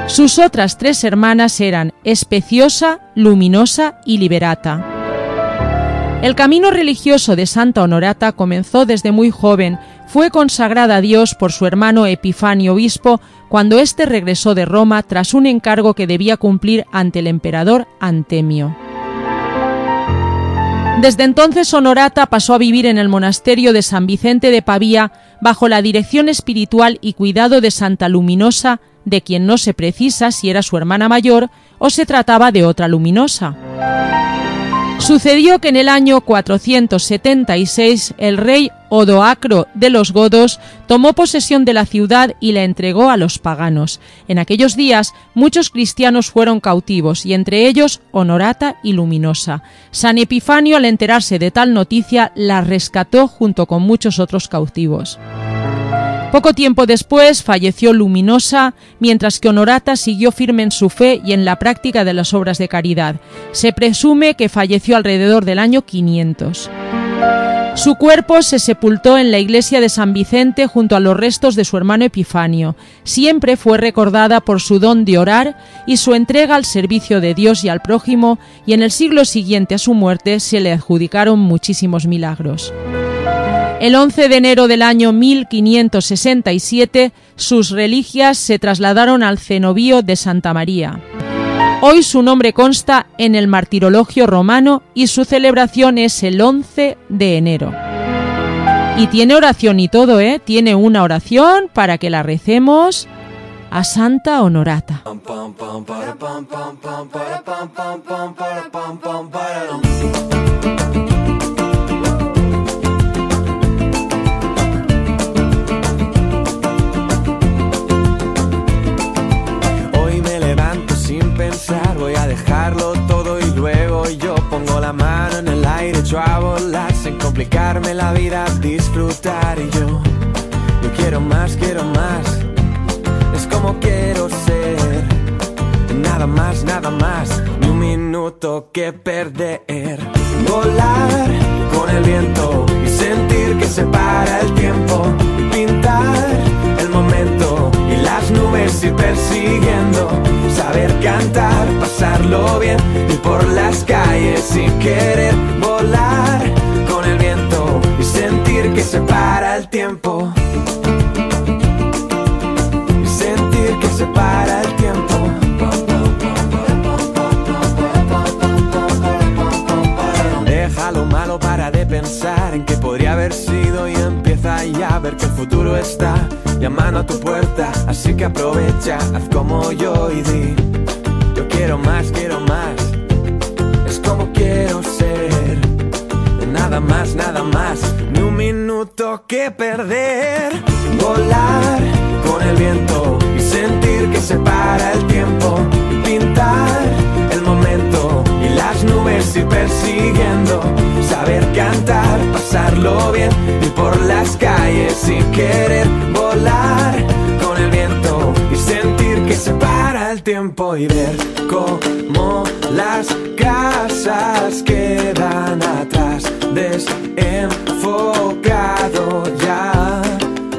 Sus otras tres hermanas eran Especiosa, Luminosa y Liberata. El camino religioso de Santa Honorata comenzó desde muy joven. Fue consagrada a Dios por su hermano Epifanio Obispo cuando éste regresó de Roma tras un encargo que debía cumplir ante el emperador Antemio. Desde entonces Honorata pasó a vivir en el monasterio de San Vicente de Pavía bajo la dirección espiritual y cuidado de Santa Luminosa, de quien no se precisa si era su hermana mayor o se trataba de otra luminosa. Sucedió que en el año 476 el rey Odoacro de los godos tomó posesión de la ciudad y la entregó a los paganos. En aquellos días muchos cristianos fueron cautivos y entre ellos Honorata y Luminosa. San Epifanio al enterarse de tal noticia la rescató junto con muchos otros cautivos. Poco tiempo después falleció Luminosa, mientras que Honorata siguió firme en su fe y en la práctica de las obras de caridad. Se presume que falleció alrededor del año 500. Su cuerpo se sepultó en la iglesia de San Vicente junto a los restos de su hermano Epifanio. Siempre fue recordada por su don de orar y su entrega al servicio de Dios y al prójimo, y en el siglo siguiente a su muerte se le adjudicaron muchísimos milagros. El 11 de enero del año 1567, sus reliquias se trasladaron al cenobío de Santa María. Hoy su nombre consta en el martirologio romano y su celebración es el 11 de enero. Y tiene oración y todo, ¿eh? Tiene una oración para que la recemos a Santa Honorata. La mano en el aire, echo a volar sin complicarme la vida, disfrutar. Y yo, yo quiero más, quiero más, es como quiero ser, nada más, nada más, ni un minuto que perder, volar con el viento y sentir que se para el tiempo, nubes persiguiendo, saber cantar, pasarlo bien, ir por las calles sin querer volar con el viento y sentir que se para el tiempo. Sido y a ver que el futuro está llamando a tu puerta. Así que aprovecha, haz como yo y di: Yo quiero más, quiero más. Es como quiero ser. Nada más, nada más. Ni un minuto que perder. Volar con el viento y sentir que se para el tiempo. Pintar el momento las nubes ir persiguiendo. Saber cantar, pasarlo bien, ir por las calles sin querer volar con el viento y sentir que se para el tiempo y ver cómo las casas quedan atrás, desenfocado ya.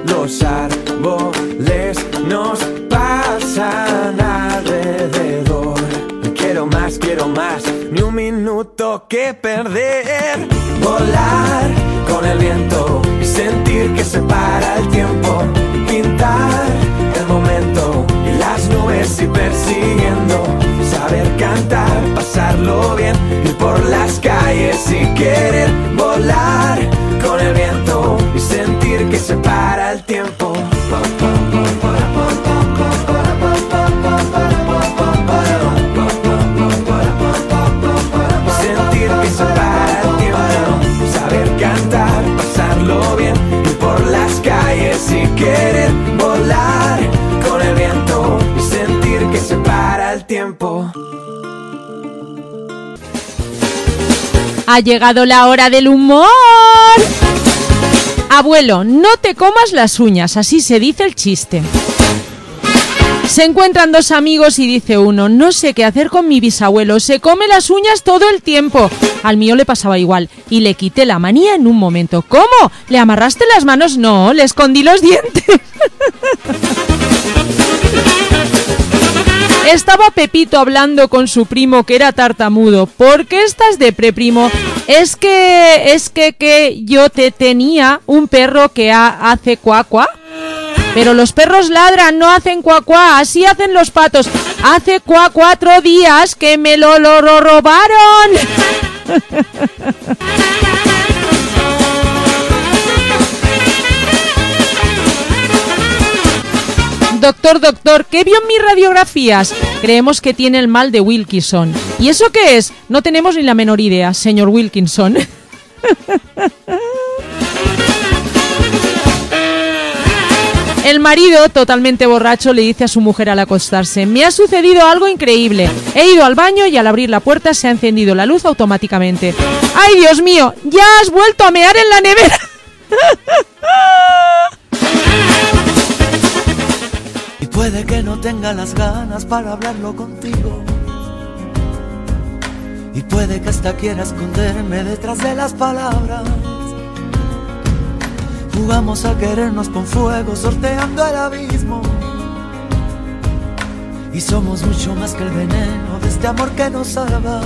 Los árboles nos pasan alrededor. Quiero más, quiero más, minuto que perder. Volar con el viento y sentir que se para el tiempo. Pintar el momento y las nubes ir persiguiendo. Saber cantar, pasarlo bien, ir por las calles sin querer volar con el viento y sentir que se para el tiempo. Ha llegado la hora del humor. Abuelo, no te comas las uñas, así se dice el chiste. Se encuentran dos amigos y dice uno, no sé qué hacer con mi bisabuelo, se come las uñas todo el tiempo. Al mío le pasaba igual y le quité la manía en un momento. ¿Cómo? ¿Le amarraste las manos? No, le escondí los dientes. Estaba Pepito hablando con su primo que era tartamudo. ¿Por qué estás de primo? Es que es que que yo te tenía un perro que ha- hace cuacua. Pero los perros ladran, no hacen cuacua, así hacen los patos. Hace cua cuatro días que me lo, lo, lo robaron. Doctor, doctor, ¿qué vio en mis radiografías? Creemos que tiene el mal de Wilkinson. ¿Y eso qué es? No tenemos ni la menor idea, señor Wilkinson. El marido, totalmente borracho, le dice a su mujer al acostarse, me ha sucedido algo increíble. He ido al baño y al abrir la puerta se ha encendido la luz automáticamente. ¡Ay, Dios mío! ¡Ya has vuelto a mear en la nevera! Y puede que no tenga las ganas para hablarlo contigo. Y puede que hasta quiera esconderme detrás de las palabras. Jugamos a querernos con fuego, sorteando el abismo. Y somos mucho más que el veneno de este amor que nos salva.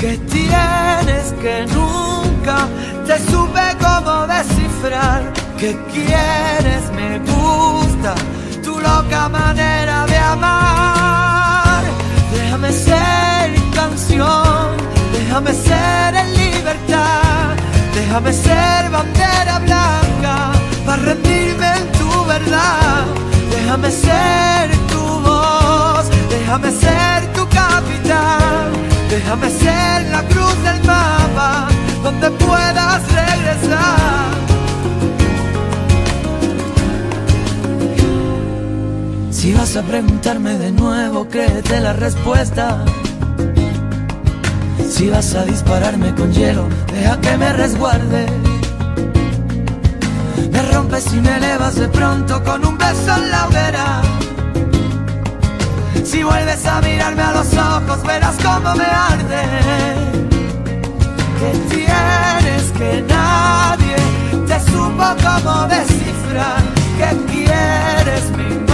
Que tienes que nunca te supe cómo descifrar. Que quieres, me gusta tu loca manera de amar. Déjame ser canción, déjame ser en libertad. Déjame ser bandera blanca para rendirme en tu verdad. Déjame ser tu voz, déjame ser tu capitán, déjame ser la cruz del mapa donde puedas regresar. Si vas a preguntarme de nuevo, créete la respuesta. Si vas a dispararme con hielo, deja que me resguarde. Me rompes y me elevas de pronto con un beso en la hoguera. Si vuelves a mirarme a los ojos, verás cómo me arde. Que tienes que nadie te supo cómo descifrar. Que quieres invade,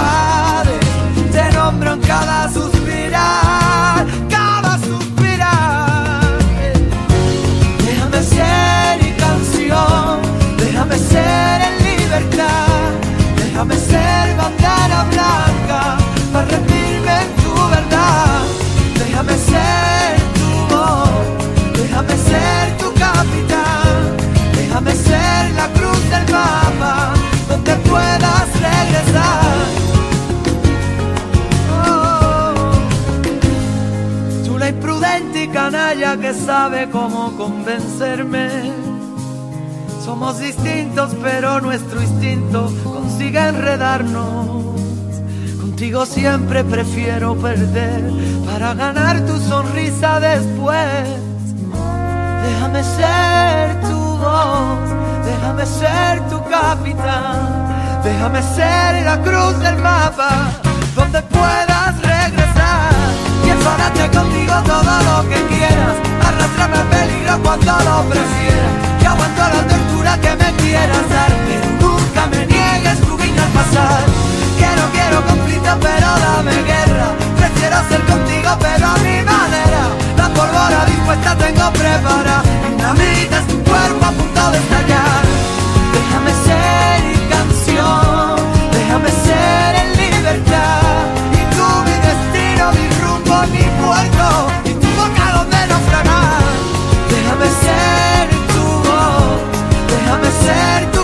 te nombro en cada suspirar, canalla que sabe cómo convencerme. Somos distintos, pero nuestro instinto consigue enredarnos. Contigo siempre prefiero perder para ganar tu sonrisa después. Déjame ser tu voz, déjame ser tu capitán, déjame ser la cruz del mapa donde puedas regresar. Y enfadarte contigo todo lo que quieras, arrastrarme al peligro cuando lo prefieras. Y aguanto la tortura que me quieras dar, nunca me niegues tu guiño al pasar. Que no quiero conflicto, pero dame guerra. Prefiero ser contigo, pero a mi manera. La pólvora dispuesta tengo preparada. Dinamita es tu cuerpo a punto de estallar. Déjame ser y canción, déjame ser en libertad. Y tú mi destino, mi rumbo, mi puerto. Ser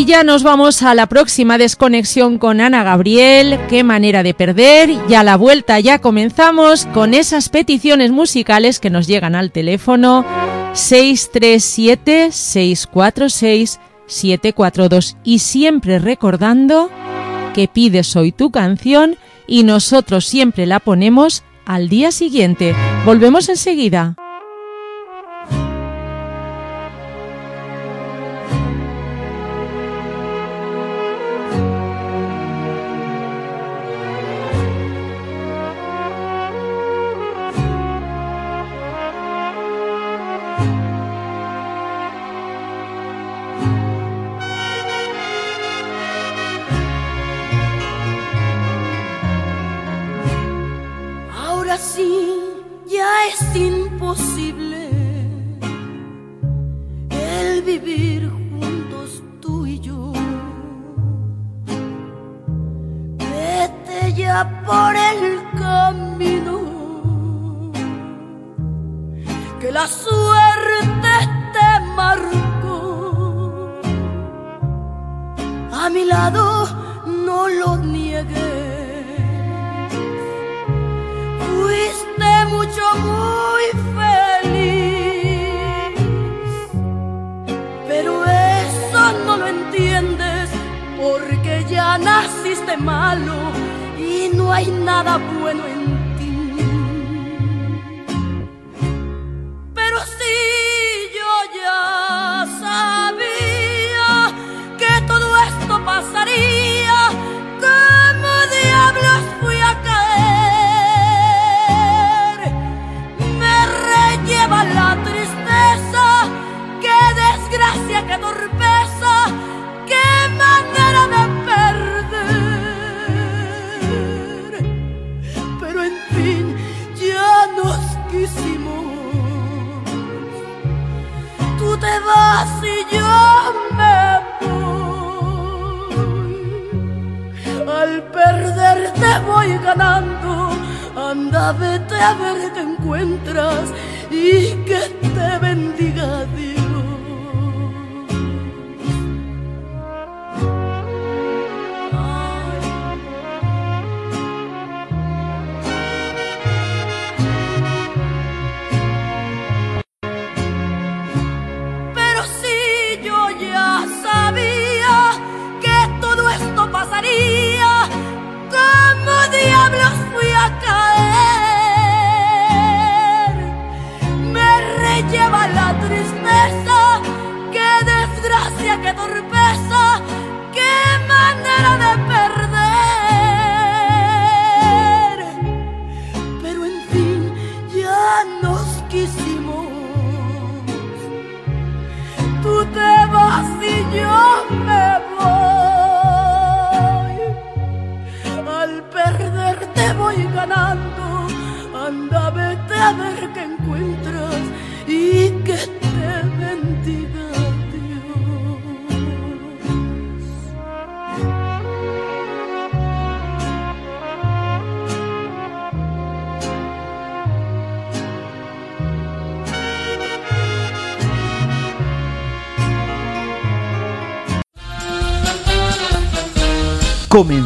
Y ya nos vamos a la próxima desconexión con Ana Gabriel, qué manera de perder, y a la vuelta ya comenzamos con esas peticiones musicales que nos llegan al teléfono 637-646-742 y siempre recordando que pides hoy tu canción y nosotros siempre la ponemos al día siguiente. Volvemos enseguida.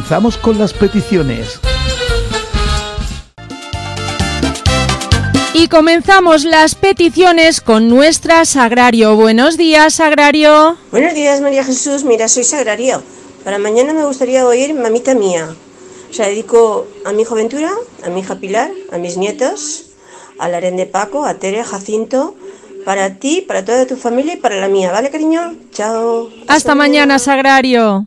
Comenzamos con las peticiones. Y comenzamos las peticiones con nuestra Sagrario. Buenos días, Sagrario. Buenos días, María Jesús. Mira, soy Sagrario. Para mañana me gustaría oír Mamita Mía. O sea, dedico a mi hijo Ventura, a mi hija Pilar, a mis nietos, al Aren de Paco, a Tere, Jacinto, para ti, para toda tu familia y para la mía. ¿Vale, cariño? Chao. Hasta mañana, Sagrario.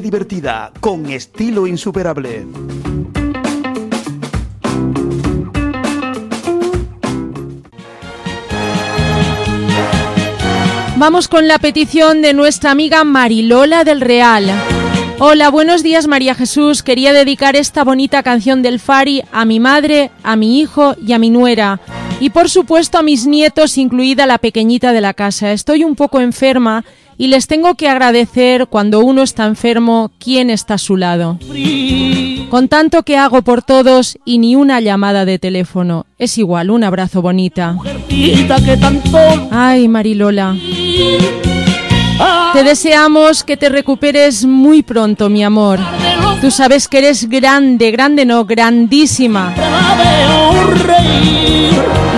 Divertida, con estilo insuperable. Vamos con la petición de nuestra amiga Marilola del Real. Hola, buenos días María Jesús. Quería dedicar esta bonita canción del Fari a mi madre, a mi hijo y a mi nuera. Y por supuesto a mis nietos, incluida la pequeñita de la casa. Estoy un poco enferma y les tengo que agradecer cuando uno está enfermo quién está a su lado. Con tanto que hago por todos y ni una llamada de teléfono. Es igual, un abrazo bonita. Ay, Marilola. Te deseamos que te recuperes muy pronto, mi amor. Tú sabes que eres grande, grande no, grandísima.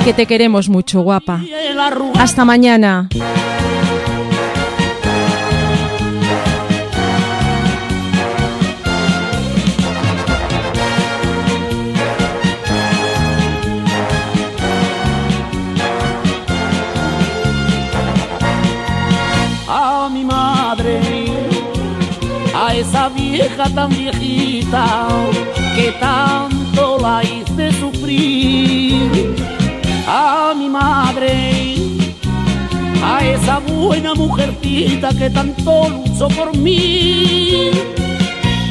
Y que te queremos mucho, guapa. Hasta mañana. Vieja tan viejita que tanto la hice sufrir, a mi madre, a esa buena mujercita que tanto luchó por mí,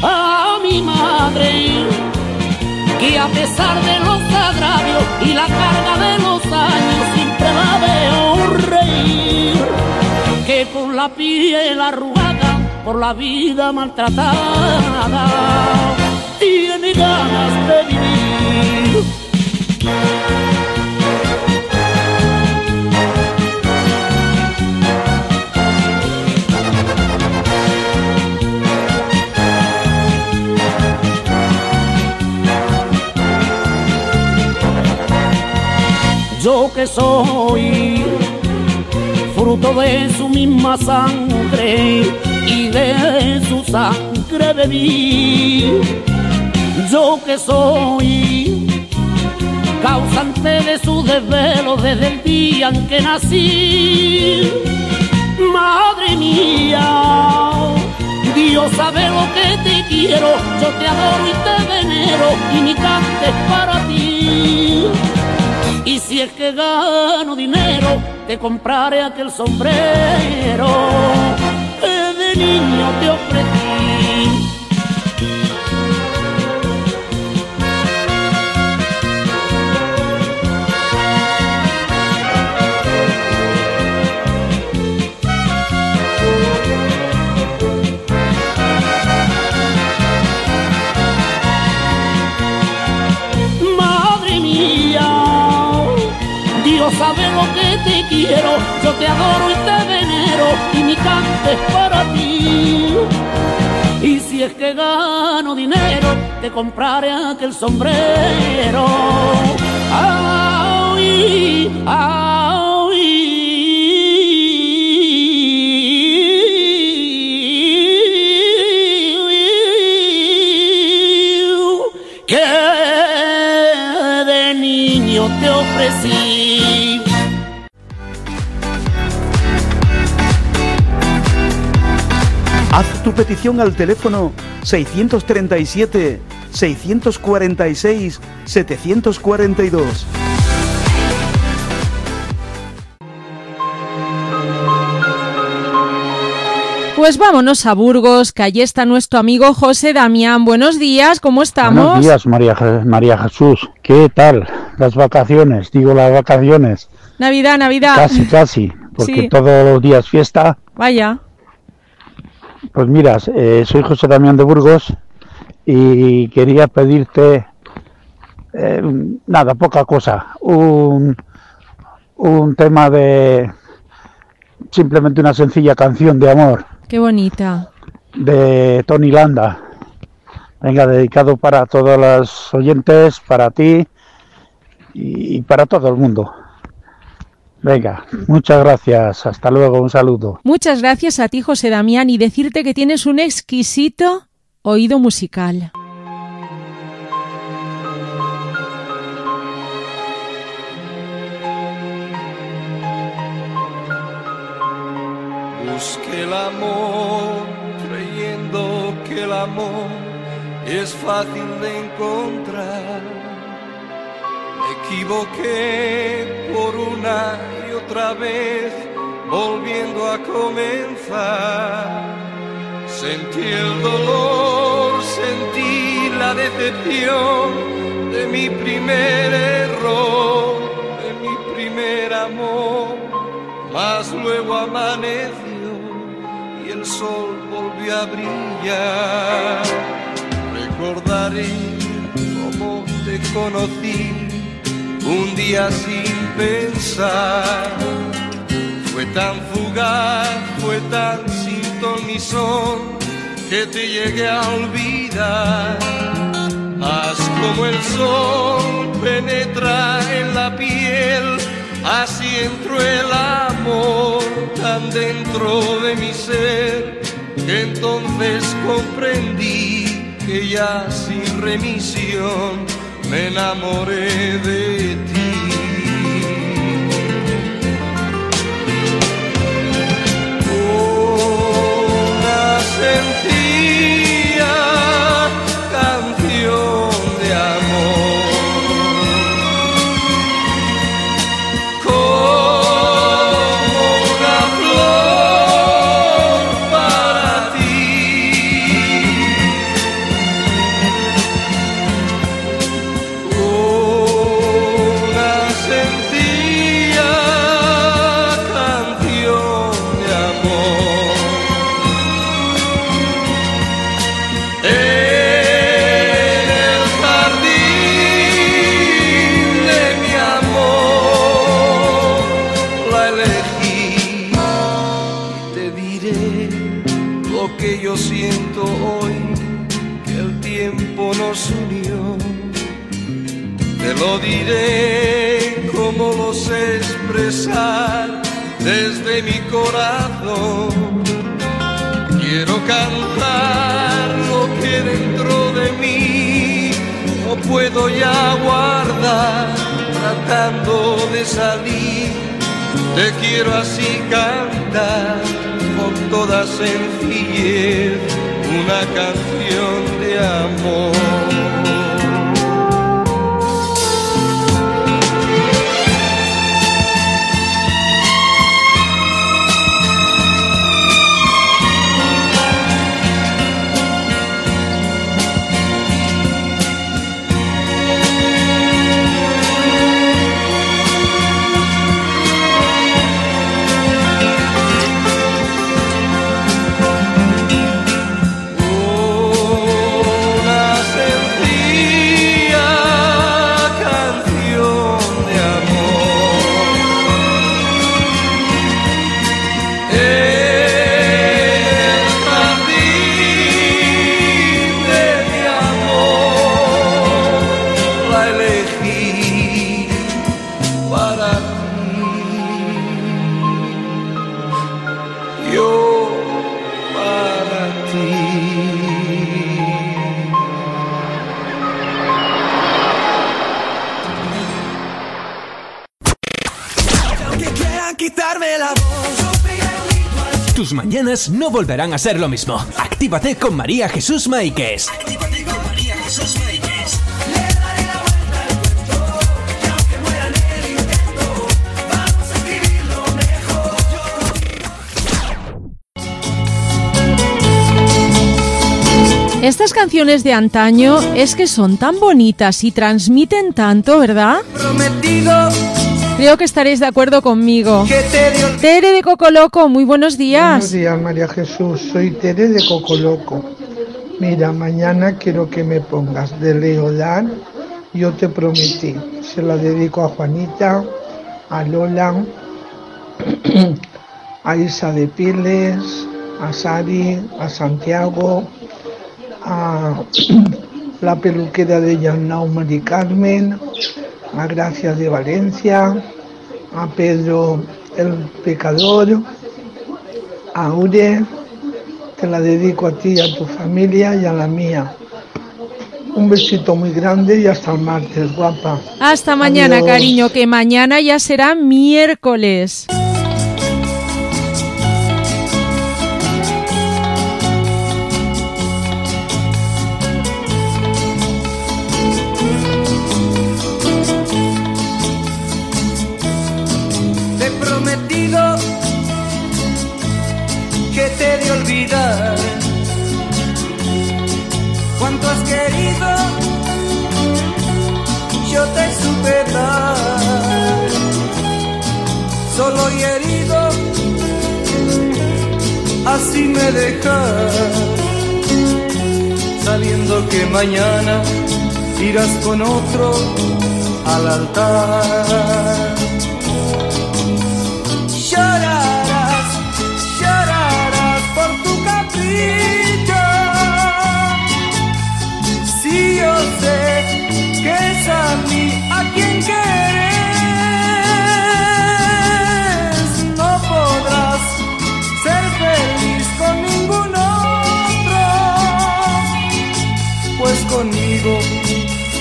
a mi madre, que a pesar de los agravios y la carga de los años siempre la veo reír. Que con la piel arrugada por la vida maltratada tiene ganas de vivir. Yo que soy fruto de su misma sangre y de su sangre bebí. Yo que soy causante de su desvelo desde el día en que nací. Madre mía, Dios sabe lo que te quiero, yo te adoro y te venero y mi cante es para ti. Y si es que gano dinero, te compraré aquel sombrero niño te ofrecí. Te quiero, yo te adoro y te venero y mi cante es para ti. Y si es que gano dinero, te compraré aquel sombrero. Ay, ay, tu petición al teléfono 637 646 742. Pues vámonos a Burgos, que allí está nuestro amigo José Damián. Buenos días, ¿cómo estamos? Buenos días, María, María Jesús. ¿Qué tal? Las vacaciones, digo las vacaciones. Navidad, Navidad. Casi, casi, porque Sí. todos los días fiesta. Vaya. Pues mira, eh, soy José Damián de Burgos y quería pedirte, eh, nada, poca cosa, un, un tema de simplemente una sencilla canción de amor Qué bonita. de Tony Landa. Venga, dedicado para todos los oyentes, para ti y para todo el mundo. Venga, muchas gracias. Hasta luego, un saludo. Muchas gracias a ti, José Damián, y decirte que tienes un exquisito oído musical. Busqué el amor creyendo amor es fácil de encontrar. Equivoqué por una y otra vez, volviendo a comenzar. Sentí el dolor, sentí la decepción de mi primer error, de mi primer amor. Mas luego amaneció y el sol volvió a brillar. Recordaré cómo te conocí un día sin pensar. Fue tan fugaz, fue tan sin ton ni son que te llegué a olvidar. Haz como el sol penetra en la piel, así entró el amor tan dentro de mi ser, que entonces comprendí que ya sin remisión me enamoré de ti. Una ya guardar, tratando de salir. Te quiero así cantar con toda sencillez una canción de amor. No volverán a ser lo mismo. Actívate con María Jesús Maíquez. Estas canciones de antaño es que son tan bonitas y transmiten tanto, ¿verdad? Creo que estaréis de acuerdo conmigo. Tere de Coco Loco, muy buenos Buenos días. días, María Jesús. Soy Tere de Cocoloco. Mira, mañana quiero que me pongas de Leolán. Yo te prometí. Se la dedico a Juanita, a Lola, a Isa de Piles, a Sari, a Santiago, a la peluquera de Yanao Mari Carmen, a Gracia de Valencia, a Pedro el Pecador, a Aure, te la dedico a ti a tu familia y a la mía. Un besito muy grande y hasta el martes, guapa. Hasta mañana, Adiós. cariño, que mañana ya será miércoles. Así me dejas, sabiendo que mañana irás con otro al altar. Llorarás, llorarás por tu capricho. Si yo sé que es a mí a quien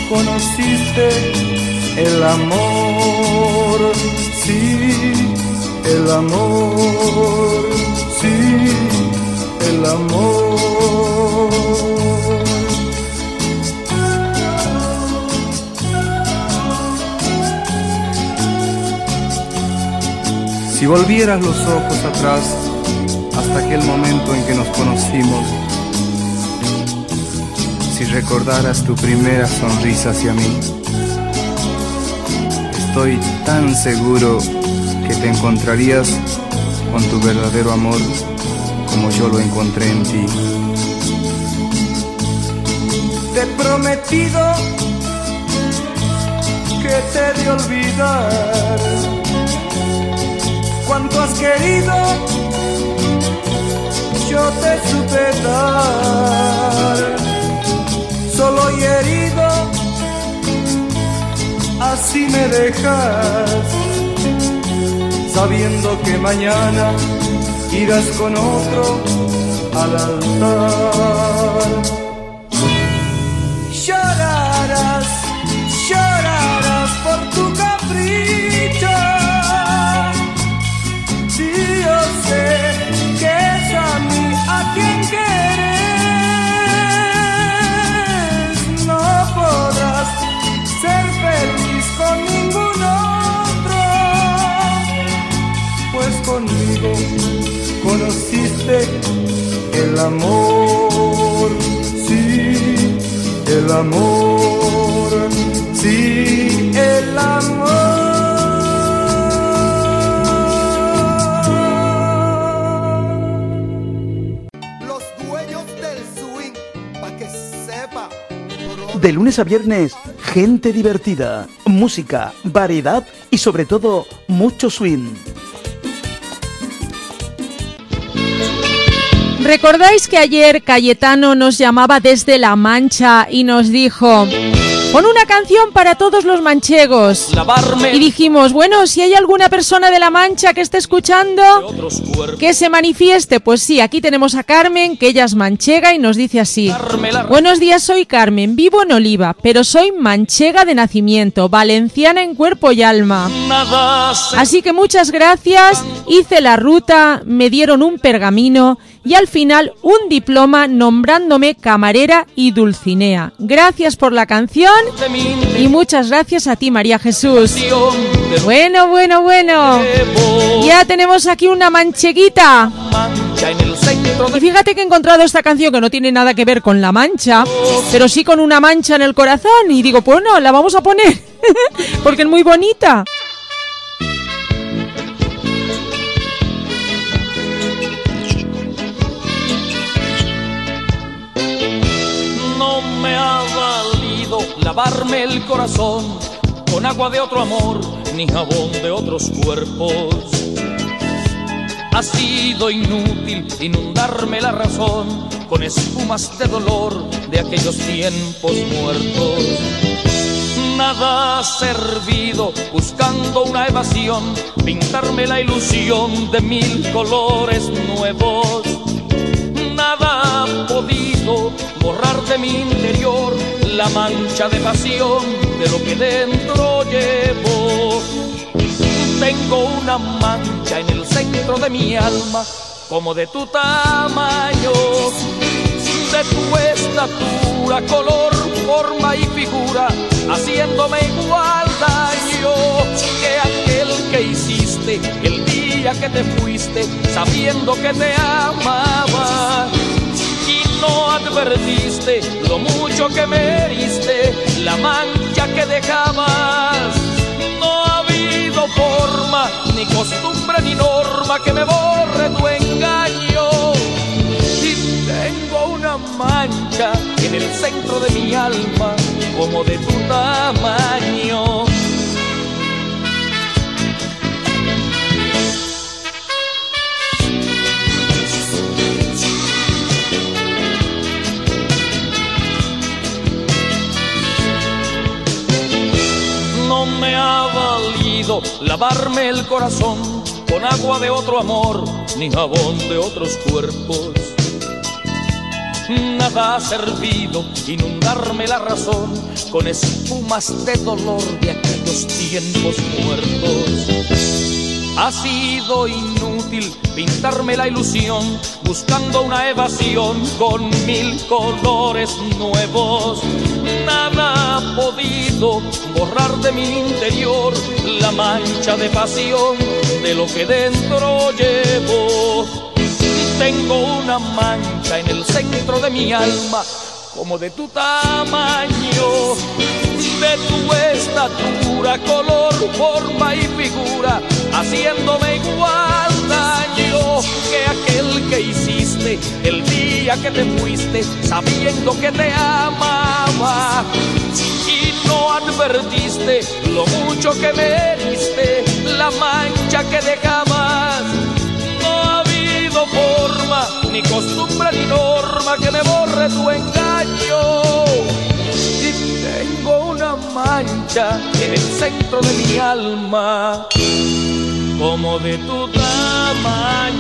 conociste el amor, sí, el amor, sí, el amor. Si volvieras los ojos atrás hasta aquel momento en que nos conocimos, si recordaras tu primera sonrisa hacia mí, estoy tan seguro que te encontrarías con tu verdadero amor como yo lo encontré en ti. Te he prometido que te de olvidar cuanto has querido, yo te supe dar. Solo y herido, así me dejas, sabiendo que mañana irás con otro al altar. El amor, sí, el amor, sí, el amor. Los dueños del swing, pa' que sepa. De lunes a viernes, gente divertida, música, variedad y sobre todo mucho swing. ¿Recordáis que ayer Cayetano nos llamaba desde La Mancha y nos dijo, pon una canción para todos los manchegos? Lavarme. Y dijimos, bueno, si hay alguna persona de La Mancha que esté escuchando, que se manifieste. Pues sí, aquí tenemos a Carmen, que ella es manchega y nos dice así. Buenos días, soy Carmen, vivo en Oliva, pero soy manchega de nacimiento, valenciana en cuerpo y alma. Así que muchas gracias, hice la ruta, me dieron un pergamino y al final un diploma nombrándome camarera y dulcinea. Gracias por la canción y muchas gracias a ti María Jesús. Bueno, bueno, bueno. Ya tenemos aquí una mancheguita. Y fíjate que he encontrado esta canción que no tiene nada que ver con la mancha, pero sí con una mancha en el corazón. Y digo, pues no, la vamos a poner, porque es muy bonita. Lavarme el corazón con agua de otro amor ni jabón de otros cuerpos. Ha sido inútil inundarme la razón con espumas de dolor de aquellos tiempos muertos. Nada ha servido buscando una evasión, pintarme la ilusión de mil colores nuevos. Nada ha podido borrar de mi interior la mancha de pasión de lo que dentro llevo. Tengo una mancha en el centro de mi alma, como de tu tamaño, de tu estatura, color, forma y figura, haciéndome igual daño que aquel que hiciste día que te fuiste, sabiendo que te amaba. Y no advertiste lo mucho que me heriste, la mancha que dejabas. No ha habido forma, ni costumbre, ni norma que me borre tu engaño. Y tengo una mancha en el centro de mi alma, como de tu tamaño. Lavarme el corazón con agua de otro amor, ni jabón de otros cuerpos. Nada ha servido inundarme la razón con espumas de dolor de aquellos tiempos muertos. Ha sido inútil pintarme la ilusión buscando una evasión con mil colores nuevos. Nada ha podido borrar de mi interior la mancha de pasión de lo que dentro llevo. Tengo una mancha en el centro de mi alma, como de tu tamaño, de tu estatura, color, forma y figura, haciéndome igual daño que aquel que hiciste el día que te fuiste, sabiendo que te amaba. Y no advertiste lo mucho que me heriste, la mancha que dejabas. No ha habido forma, ni costumbre, ni norma que me borre tu engaño. Y tengo una mancha en el centro de mi alma, como de tu tamaño.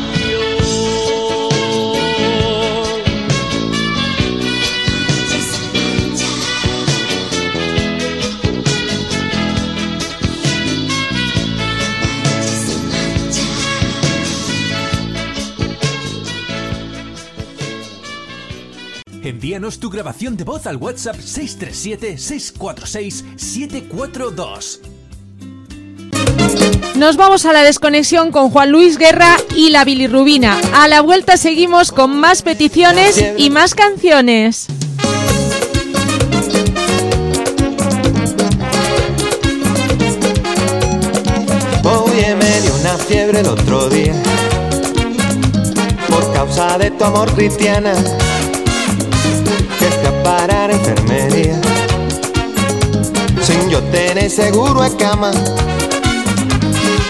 Envíanos tu grabación de voz al WhatsApp 637-646-742. Nos vamos a la desconexión con Juan Luis Guerra y la bilirrubina. A la vuelta seguimos con más peticiones y más canciones. Oye, me dio una fiebre el otro día por causa de tu amor cristiana. Que parar enfermería sin yo tener seguro de cama.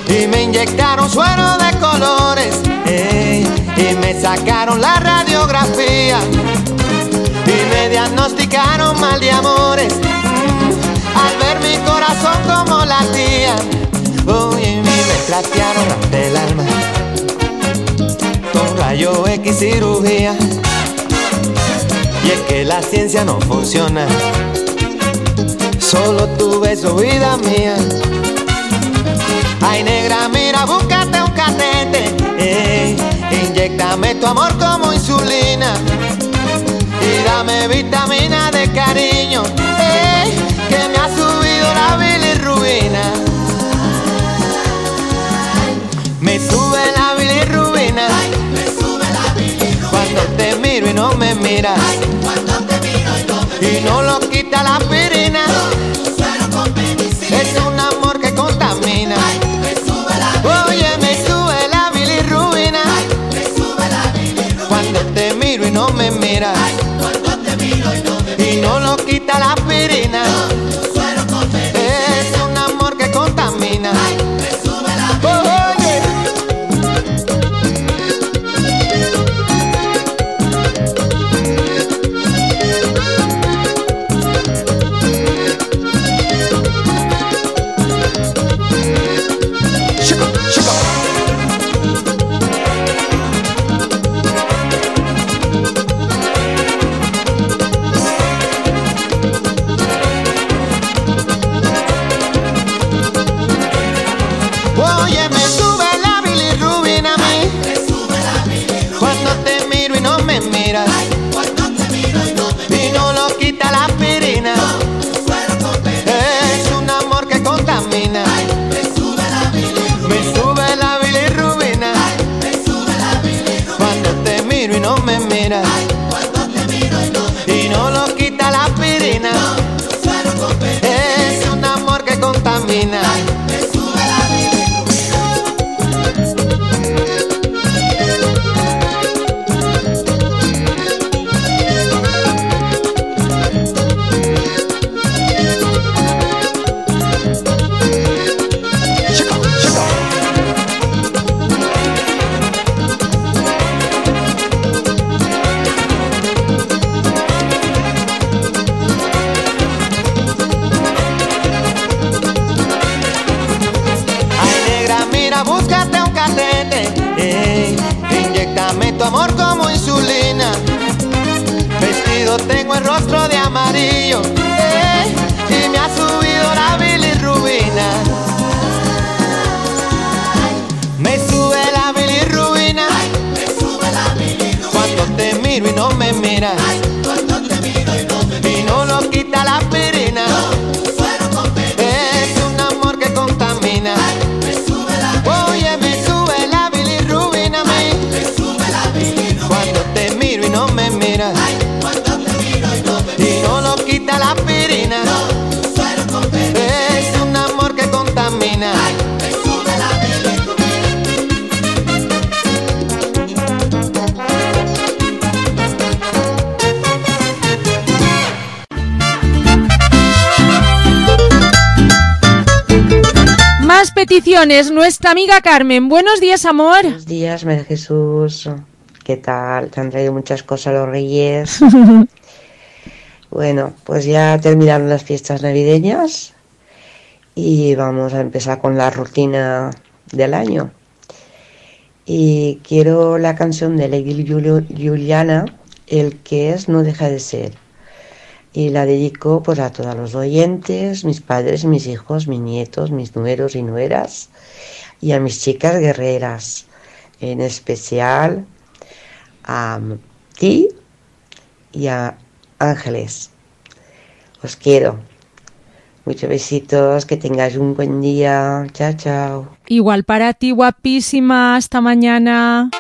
Y me inyectaron suero de colores y me sacaron la radiografía y me diagnosticaron mal de amores. Mm, Al ver mi corazón como latía, oye, y me trastearon hasta el alma con rayo X cirugía. Y es que la ciencia no funciona, solo tu beso, vida mía. Ay negra, mira, búscate un catete, ey, inyectame tu amor como insulina. Y dame vitamina de cariño, ey, que me ha subido la bilirrubina. Me sube la bilirrubina, cuando te miro y no me miras, y no lo quita la no Nuestra amiga Carmen. Buenos días, amor. Buenos días, María Jesús. ¿Qué tal? Te han traído muchas cosas los reyes. bueno, pues ya terminaron las fiestas navideñas y vamos a empezar con la rutina del año. Y quiero la canción de Lady Juli- Juliana, El que es no deja de ser. Y la dedico pues a todos los oyentes, mis padres, mis hijos, mis nietos, mis nueros y nueras, y a mis chicas guerreras, en especial a ti y a Ángeles. Os quiero. Muchos besitos, que tengáis un buen día. Chao, chao. Igual para ti, guapísima. Hasta mañana.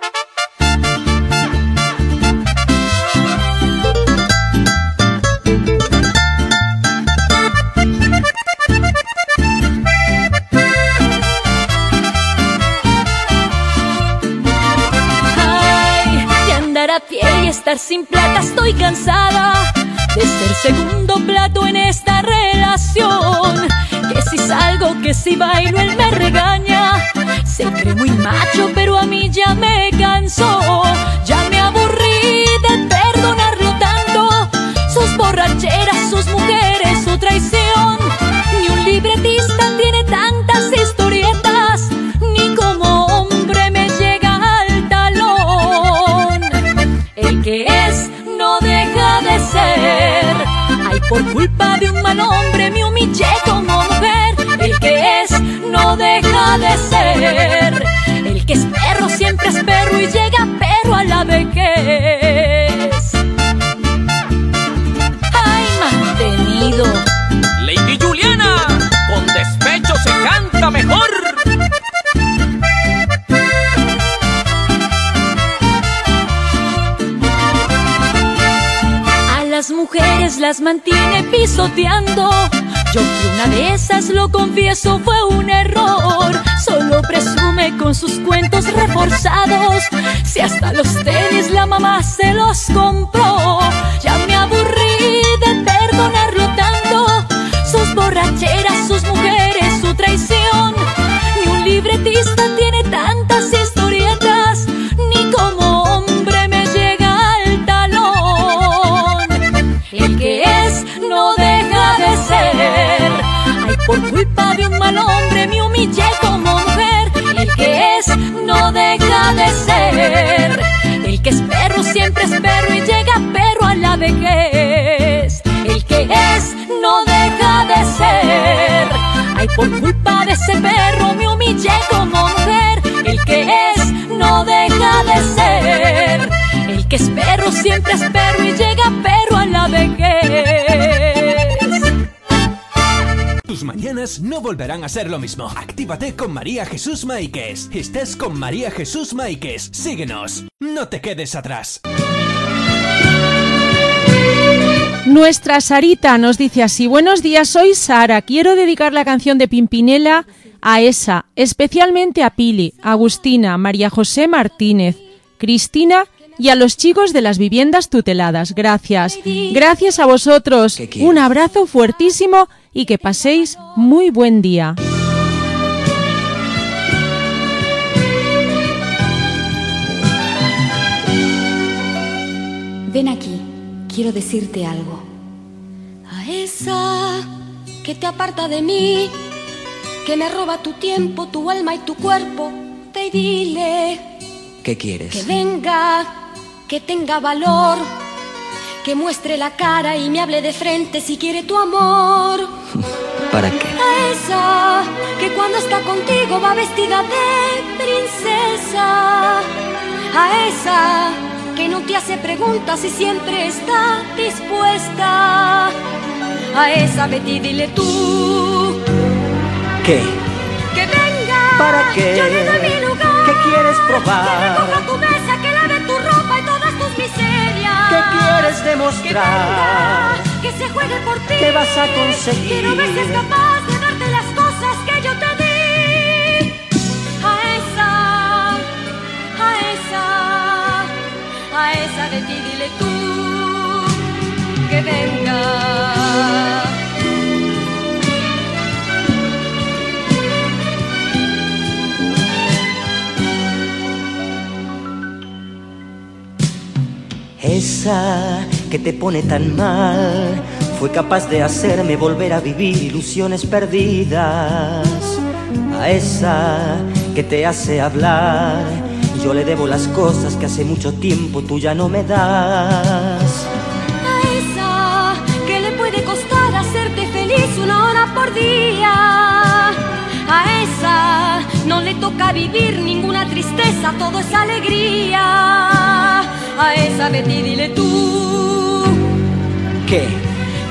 Sin plata estoy cansada de ser segundo plato en esta relación. Que si salgo, que si bailo, él me regaña. Se cree muy macho, pero a mí ya me cansó. Ya me aburrí El que es perro siempre es perro y llega perro a la vejez. Ay, mantenido. Lady Juliana, con despecho se canta mejor. A las mujeres las mantiene pisoteando. Yo fui una de esas, lo confieso, fue un error. Solo presume con sus cuentos reforzados. Si hasta los tenis la mamá se los compró. Ya me aburrí de perdonarlo tanto. Sus borracheras, sus mujeres, su traición. Ni un libretista tiene por culpa de un mal hombre me humillé como mujer. El que es no deja de ser. El que es perro siempre es perro y llega perro a la vejez. El que es no deja de ser. Ay, por culpa de ese perro me humillé como mujer. El que es no deja de ser. El que es perro siempre es perro y llega perro No volverán a ser lo mismo. Actívate con María Jesús Maikes. Estás con María Jesús Maikes. Síguenos. No te quedes atrás. Nuestra Sarita nos dice así, buenos días, soy Sara, quiero dedicar la canción de Pimpinela a esa, especialmente a Pili, Agustina, María José Martínez, Cristina y a los chicos de las viviendas tuteladas. Gracias. Gracias a vosotros. Un abrazo fuertísimo y que paséis muy buen día. Ven aquí, quiero decirte algo. A esa que te aparta de mí, que me roba tu tiempo, tu alma y tu cuerpo, y dile ¿Qué quieres? que venga, que tenga valor, que muestre la cara y me hable de frente si quiere tu amor. ¿Para qué? A esa que cuando está contigo va vestida de princesa. A esa que no te hace preguntas y siempre está dispuesta. A esa Betty dile tú ¿Qué? que venga. ¿Para qué? Yo le doy mi lugar. ¿Qué quieres Que probar? recoja tu mesa, que lave tu ropa y todas tus miserias. ¿Qué quieres Que demostrar? venga, que se juegue por ti. ¿Qué vas a conseguir? Quiero ver si es capaz de darte las cosas que yo te di. A esa, a esa, a esa de ti dile tú que venga. Esa que te pone tan mal fue capaz de hacerme volver a vivir ilusiones perdidas. A esa que te hace hablar, yo le debo las cosas que hace mucho tiempo tú ya no me das. A esa que le puede costar hacerte feliz una hora por día. A esa no le toca vivir ninguna tristeza, todo es alegría. A esa Betty dile tú ¿Qué?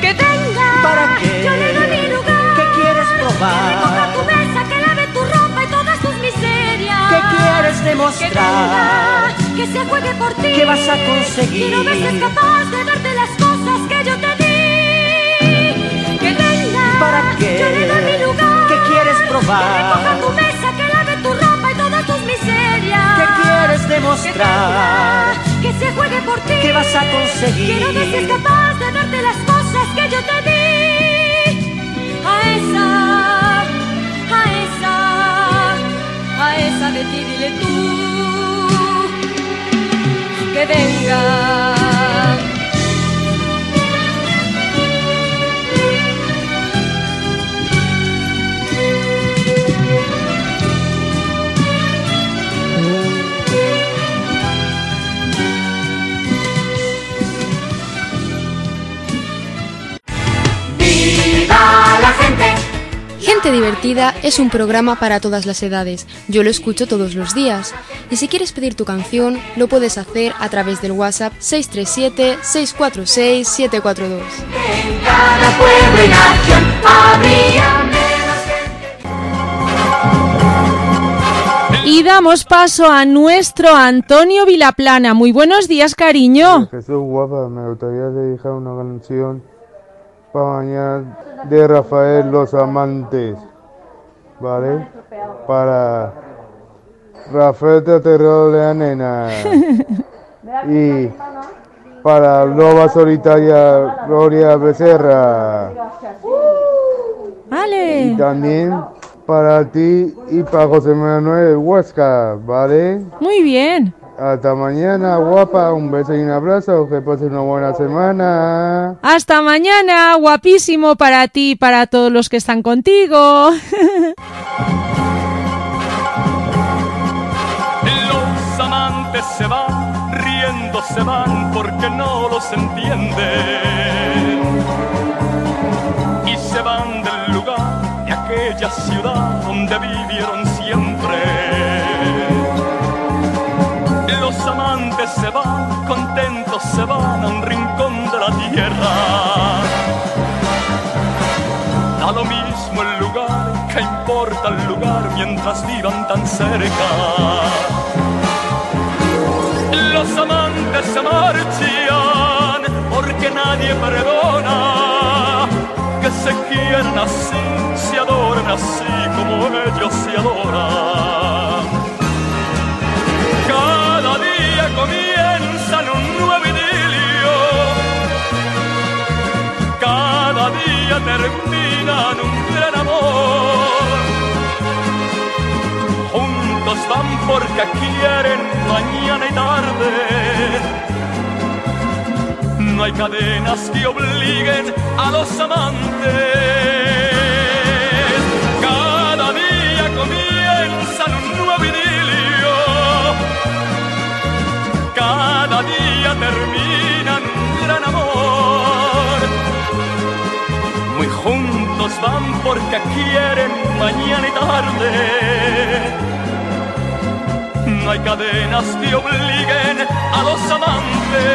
que venga. ¿Para qué? Yo le doy mi lugar. ¿Qué quieres Que recoja probar? tu mesa, que lave tu ropa y todas tus miserias. ¿Qué quieres Que demostrar? venga, que se juegue por ti. ¿Qué vas a conseguir? Quiero ver si es capaz de darte las cosas que yo te di. Que venga. ¿Para qué? Yo le doy mi lugar. ¿Qué quieres Que recoja probar? tu mesa, miserias. ¿Qué quieres Que demostrar? que se juegue por ti. ¿Qué vas a conseguir? Ver si es capaz de darte las cosas que yo te di. A esa, a esa, a esa de ti dile tú que venga. Gente Divertida es un programa para todas las edades. Yo lo escucho todos los días. Y si quieres pedir tu canción, lo puedes hacer a través del WhatsApp 637-646-742. Cada pueblo y nación habría Y damos paso a nuestro Antonio Vilaplana. Muy buenos días, cariño. Jesús guapa, me gustaría dedicar una canción mañana de Rafael Los Amantes, ¿vale? Para Rafael Teaterro de la Nena y para Loba Solitaria Gloria Becerra Vale. y también para ti y para José Manuel Huesca, ¿vale? Muy bien. Hasta mañana, guapa. Un beso y un abrazo. Que pases una buena semana. Hasta mañana, guapísimo para ti y para todos los que están contigo. Los amantes se van, riendo se van porque no los entienden. Y se van del lugar de aquella ciudad donde vivieron se van a un rincón de la tierra. Da lo mismo el lugar, que importa el lugar mientras vivan tan cerca. Los amantes se marchan porque nadie perdona. Que se quieran así, se adoran así como ellos se adoran. Comienzan un nuevo idilio. Cada día terminan un gran amor. Juntos van porque quieren mañana y tarde. No hay cadenas que obliguen a los amantes. Cada día comienzan un nuevo idilio. día terminan un gran amor. Muy juntos van porque quieren mañana y tarde. No hay cadenas que obliguen a los amantes.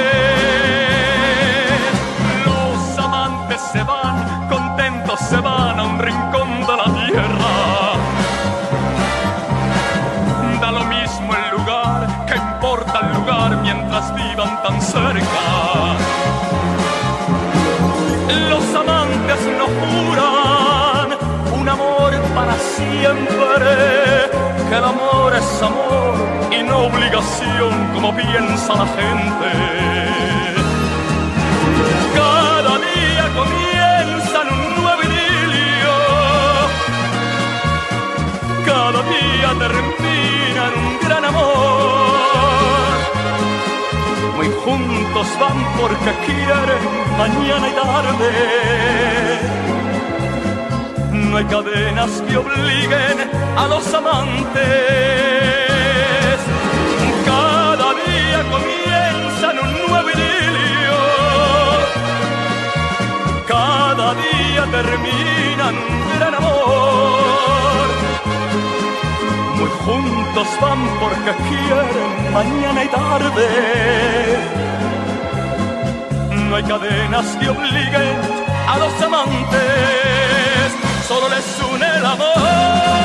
Los amantes se van, contentos se van a un rincón de la tierra. Vivan tan cerca. Los amantes no juran un amor para siempre, que el amor es amor y no obligación como piensa la gente. Cada día comienza un nuevo idilio, cada día termina en un gran Muy juntos van porque quieren mañana y tarde. No hay cadenas que obliguen a los amantes. Cada día comienza en un nuevo idilio. Cada día termina en un gran amor. Juntos van porque quieren mañana y tarde. No hay cadenas que obliguen a los amantes, solo les une el amor.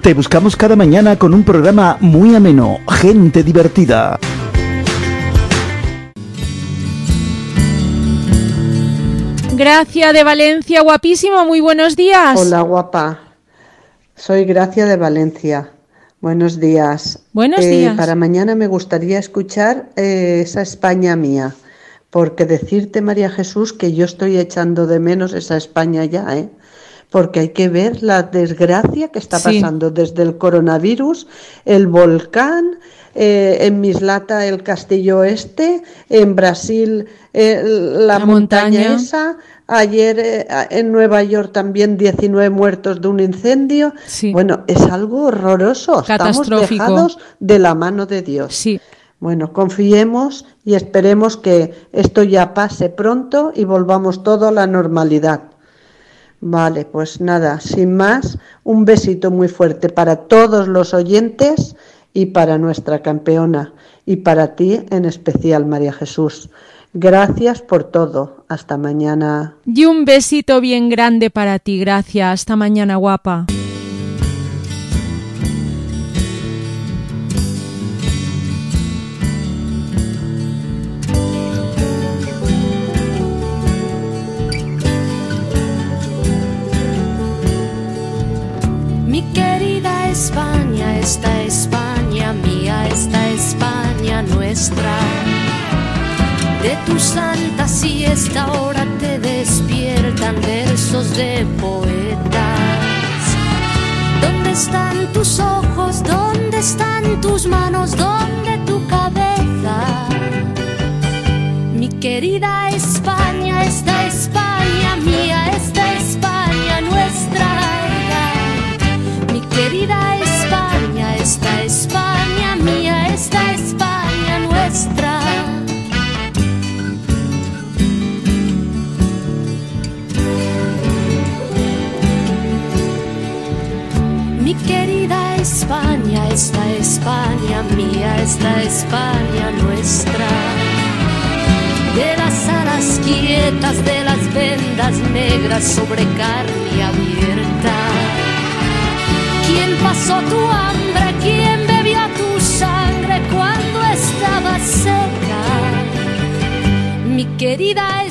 Te buscamos cada mañana con un programa muy ameno, gente divertida. Gracia de Valencia, guapísimo, muy buenos días. Hola, guapa. Soy Gracia de Valencia. Buenos días. Buenos Eh, días. Para mañana me gustaría escuchar eh, esa España mía, porque decirte, María Jesús, que yo estoy echando de menos esa España ya, ¿eh? Porque hay que ver la desgracia que está Sí. pasando desde el coronavirus, el volcán, eh, en Mislata el castillo este, en Brasil eh, la, La montaña, montaña. esa, ayer eh, en Nueva York también 19 muertos de un incendio. Bueno, es algo horroroso. Estamos dejados de la mano de Dios. Bueno, confiemos y esperemos que esto ya pase pronto y volvamos todo a la normalidad. Vale, pues nada, sin más, un besito muy fuerte para todos los oyentes y para nuestra campeona y para ti en especial, María Jesús. Gracias por todo. Hasta mañana. Y un besito bien grande para ti, gracias. Hasta mañana, guapa. Santa siesta ahora te despiertan versos de poetas. ¿Dónde están tus ojos? ¿Dónde están tus manos? ¿Dónde tu cabeza? Mi querida España, esta España mía, esta España nuestra. Mi querida España, esta España querida España, esta España mía, esta España nuestra. De las alas quietas, de las vendas negras sobre carne abierta. ¿Quién pasó tu hambre? ¿Quién bebió tu sangre cuando estaba seca? Mi querida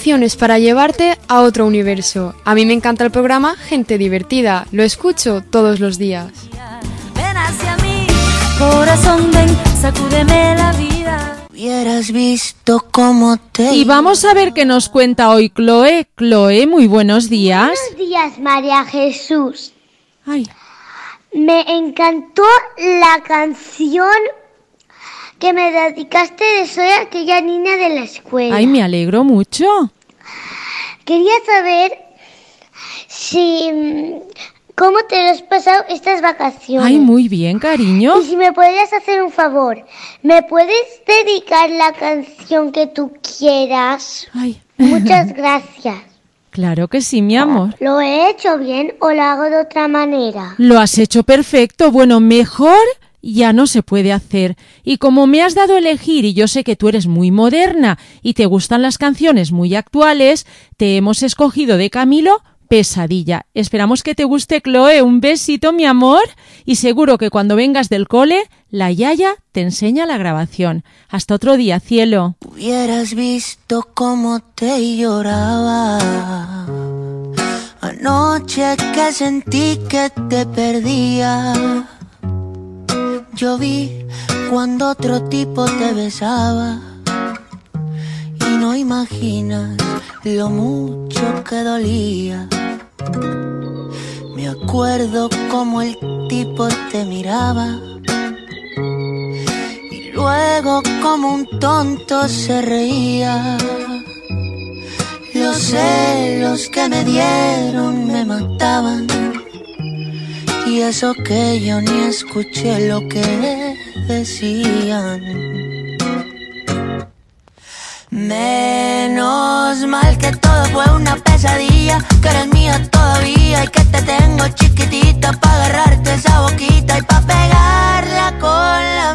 canciones para llevarte a otro universo. A mí me encanta el programa Gente Divertida, lo escucho todos los días. Ven hacia mí, corazón, ven, sacúdeme la vida. Hubieras visto cómo te... Y vamos a ver qué nos cuenta hoy Chloe. Chloe, muy buenos días. Buenos días, María Jesús. Ay. Me encantó la canción que me dedicaste de Soy aquella niña de la escuela. Ay, me alegro mucho. Quería saber si mm, cómo te lo has pasado estas vacaciones. Ay, muy bien, cariño. Y si me podrías hacer un favor, ¿me puedes dedicar la canción que tú quieras? Ay. Muchas gracias. Claro que sí, mi amor. ¿Lo he hecho bien o lo hago de otra manera? Lo has hecho perfecto. Bueno, mejor ya no se puede hacer. Y como me has dado a elegir y yo sé que tú eres muy moderna y te gustan las canciones muy actuales, te hemos escogido de Camilo Pesadilla. Esperamos que te guste, Chloe. Un besito, mi amor. Y seguro que cuando vengas del cole, la Yaya te enseña la grabación. Hasta otro día, cielo. Hubieras visto cómo te lloraba. Anoche que sentí que te perdía. Yo vi cuando otro tipo te besaba. Y no imaginas lo mucho que dolía. Me acuerdo como el tipo te miraba. Y luego como un tonto se reía. Los celos que me dieron me mataban. Y eso que yo ni escuché lo que decían. Menos mal que todo fue una pesadilla, que eres mía todavía y que te tengo chiquitita para agarrarte esa boquita y para pegarla con la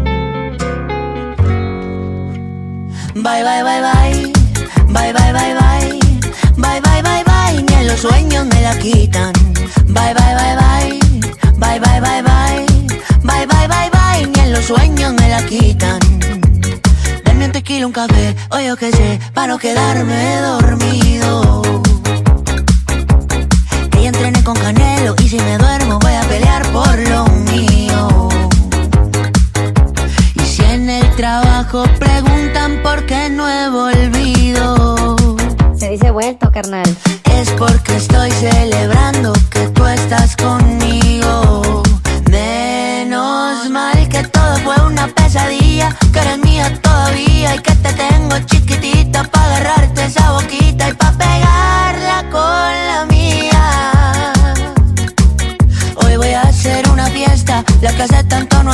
Bye, bye, bye, bye. Bye, bye, bye, bye. Bye, bye, bye, bye. Ni en los sueños me la quitan. Bye, bye, bye, bye. Bye, bye, bye, bye. Bye, bye, bye, bye. Ni en los sueños me la quitan. Dame un tequila, un café, o yo qué sé, para no quedarme dormido. Que entrené con Canelo y si me duermo voy a pelear por lo mío. Y si en el trabajo preguntan por qué no he volvido, Se dice vuelto, carnal. es porque estoy celebrando que tú estás conmigo. Menos mal que todo fue una pesadilla, que eres mía todavía y que te tengo chiquitita para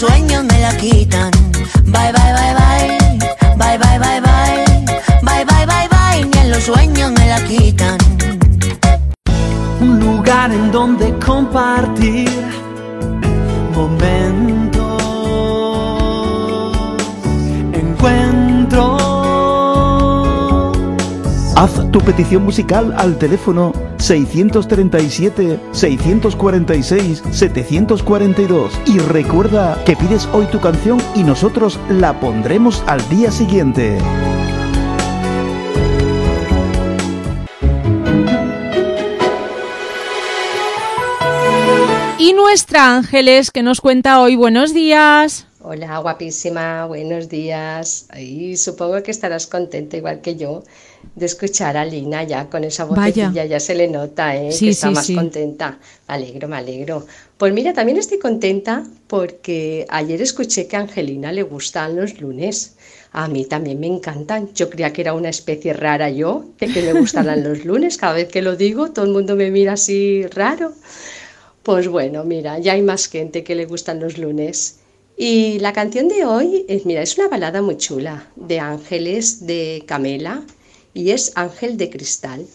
los sueños me la quitan. Bye, bye, bye, bye. Bye, bye, bye, bye. Bye, bye, bye, bye. Ni en los sueños me la quitan. un lugar en donde compartir Haz tu petición musical al teléfono 637-646-742 y recuerda que pides hoy tu canción y nosotros la pondremos al día siguiente. Y nuestra Ángeles que nos cuenta hoy buenos días. Hola, guapísima, buenos días. Y supongo que estarás contenta, igual que yo, de escuchar a Lina ya con esa vocecilla, ya se le nota, ¿eh? Sí, que está sí, más sí. contenta. Me alegro, me alegro. Pues mira, también estoy contenta porque ayer escuché que a Angelina le gustan los lunes. A mí también me encantan. Yo creía que era una especie rara yo, de que me gustaran los lunes. Cada vez que lo digo, todo el mundo me mira así raro. Pues bueno, mira, ya hay más gente que le gustan los lunes. Y la canción de hoy es, mira, es una balada muy chula de Ángeles de Camela y es Ángel de Cristal.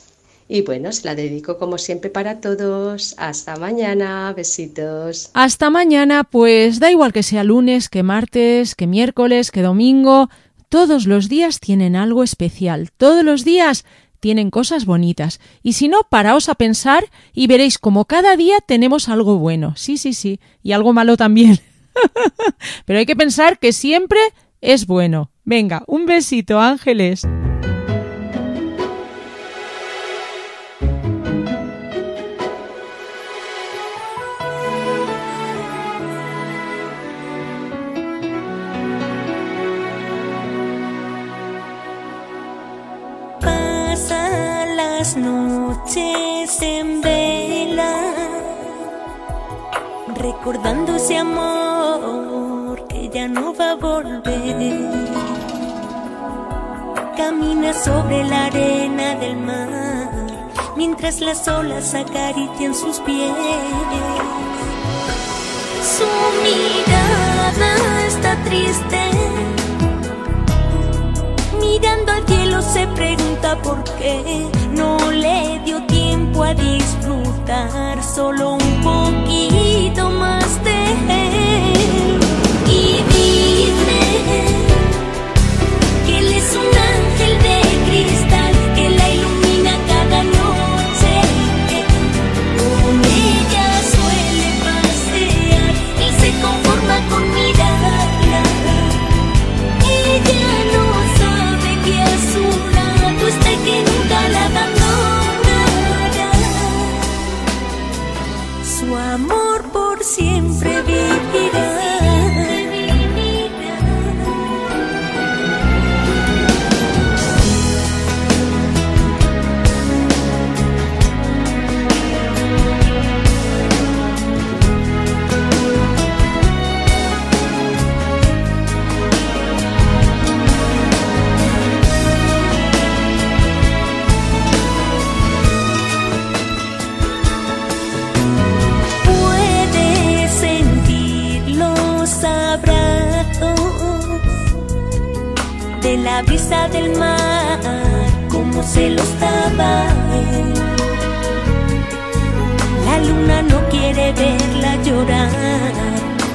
Y bueno, se la dedico como siempre para todos. Hasta mañana, besitos. Hasta mañana, pues da igual que sea lunes, que martes, que miércoles, que domingo. Todos los días tienen algo especial. Todos los días tienen cosas bonitas. Y si no, paraos a pensar y veréis como cada día tenemos algo bueno. Sí, sí, sí. Y algo malo también. Pero hay que pensar que siempre es bueno. Venga, un besito, ángeles. Pasa las noches en vela, recordando ese amor que ya no va a volver. Camina sobre la arena del mar, mientras las olas acarician sus pies. Su mirada está triste mirando al cielo se pregunta por qué no le dio tiempo a disfrutar solo un poquito más de la brisa del mar como se los daba él. La luna no quiere verla llorar,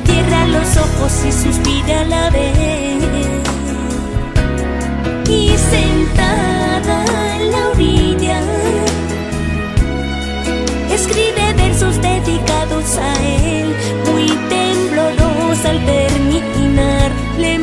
cierra los ojos y suspira a la vez. Y sentada en la orilla, escribe versos dedicados a él, muy temblorosa al terminar, le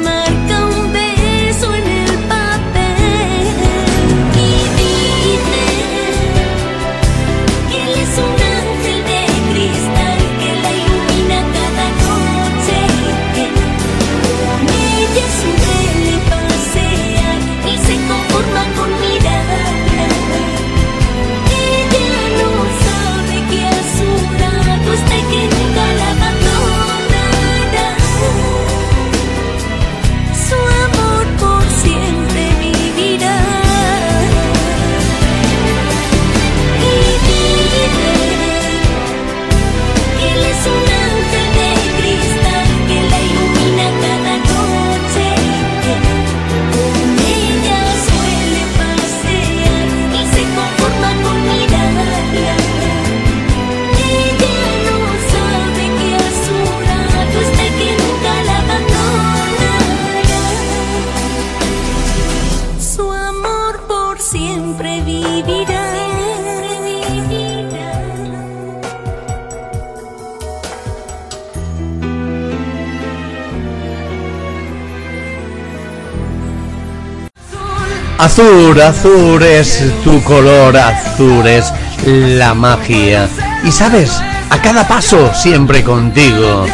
Azur, azul es tu color, azul es la magia. Y sabes, a cada paso siempre contigo.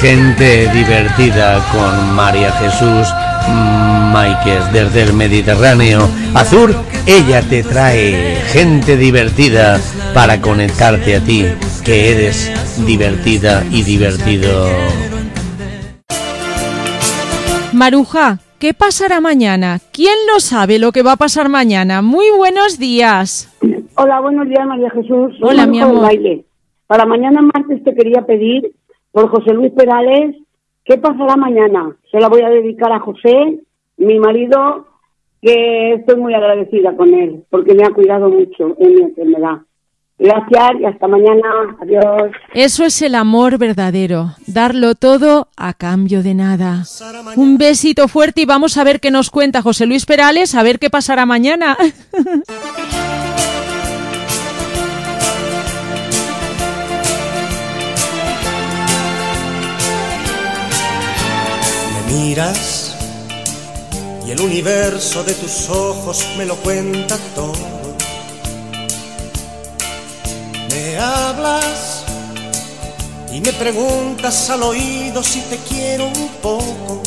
gente divertida con María Jesús Máiquez desde el Mediterráneo. Azur, ella te trae gente divertida para conectarte a ti, que eres divertida y divertido. Maruja, ¿qué pasará mañana? ¿Quién no sabe lo que va a pasar mañana? Muy buenos días. Hola, buenos días, María Jesús. Soy Hola, mi amor. Baile. Para mañana martes te quería pedir por José Luis Perales, ¿qué pasará mañana? Se la voy a dedicar a José, mi marido, que estoy muy agradecida con él, porque me ha cuidado mucho en mi enfermedad. Gracias y hasta mañana. Adiós. Eso es el amor verdadero, darlo todo a cambio de nada. Un besito fuerte y vamos a ver qué nos cuenta José Luis Perales, a ver qué pasará mañana. Me miras y el universo de tus ojos me lo cuenta todo. Me hablas y me preguntas al oído si te quiero un poco.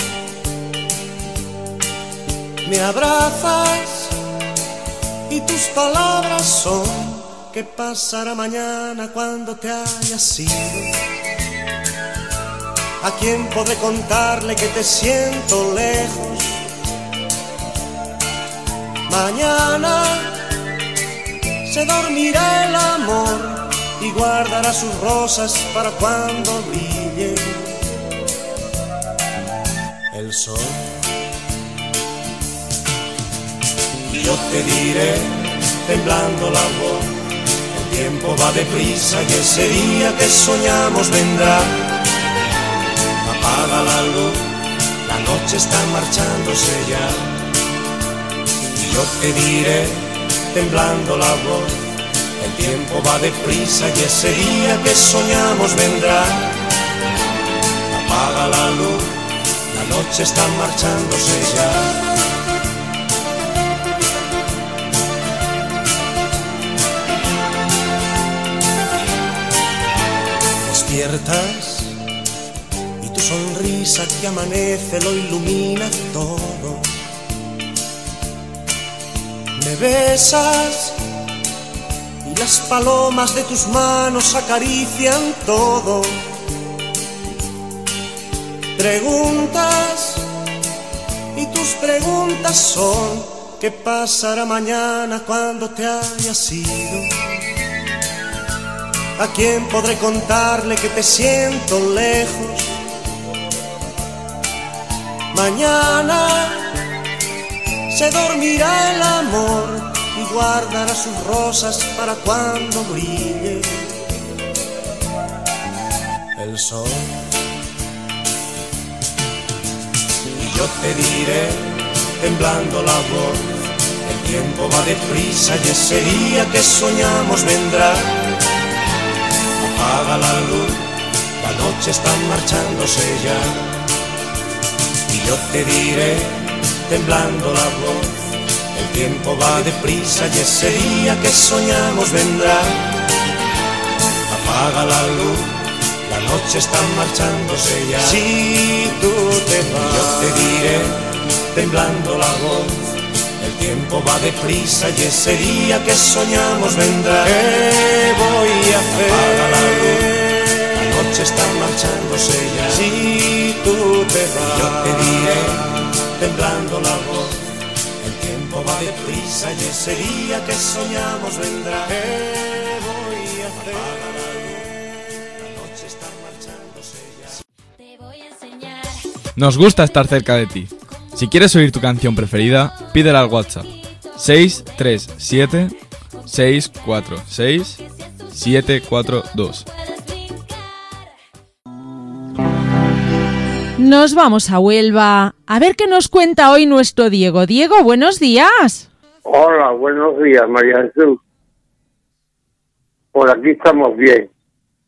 Me abrazas y tus palabras son ¿qué pasará mañana cuando te hayas ido? ¿A quién podré contarle que te siento lejos? Mañana se dormirá el amor y guardará sus rosas para cuando brille el sol. Yo te diré, temblando la voz, el tiempo va deprisa y ese día que soñamos vendrá apaga la luz, la noche está marchándose ya. Yo te diré, temblando la voz, el tiempo va deprisa y ese día que soñamos vendrá. Apaga la luz, la noche está marchándose ya. Despiertas y tu sonrisa que amanece lo ilumina todo. Me besas y las palomas de tus manos acarician todo. Preguntas y tus preguntas son ¿qué pasará mañana cuando te hayas ido? ¿A quién podré contarle que te siento lejos? Mañana se dormirá el amor y guardará sus rosas para cuando brille el sol. Y yo te diré, temblando la voz, el tiempo va deprisa y ese día que soñamos vendrá. Apaga la luz, la noche está marchándose ya. Y yo te diré, temblando la voz, el tiempo va deprisa y ese día que soñamos vendrá. Apaga la luz, la noche está marchándose ya. Si tú te vas, yo te diré, temblando la voz, el tiempo va deprisa y ese día que soñamos vendrá. ¿Qué voy a hacer? Apaga la luz, la noche está marchándose ya. Si tú te vas, yo te diré, temblando la voz, el tiempo va deprisa y ese día que soñamos vendrá. ¿Qué voy a hacer? Apaga la luz, la noche está marchándose ya. Nos gusta estar cerca de ti. Si quieres oír tu canción preferida, pídela al WhatsApp 637 646 742. Nos vamos a Huelva a ver qué nos cuenta hoy nuestro Diego. Diego, buenos días. Hola, buenos días, María Jesús. Por aquí estamos bien.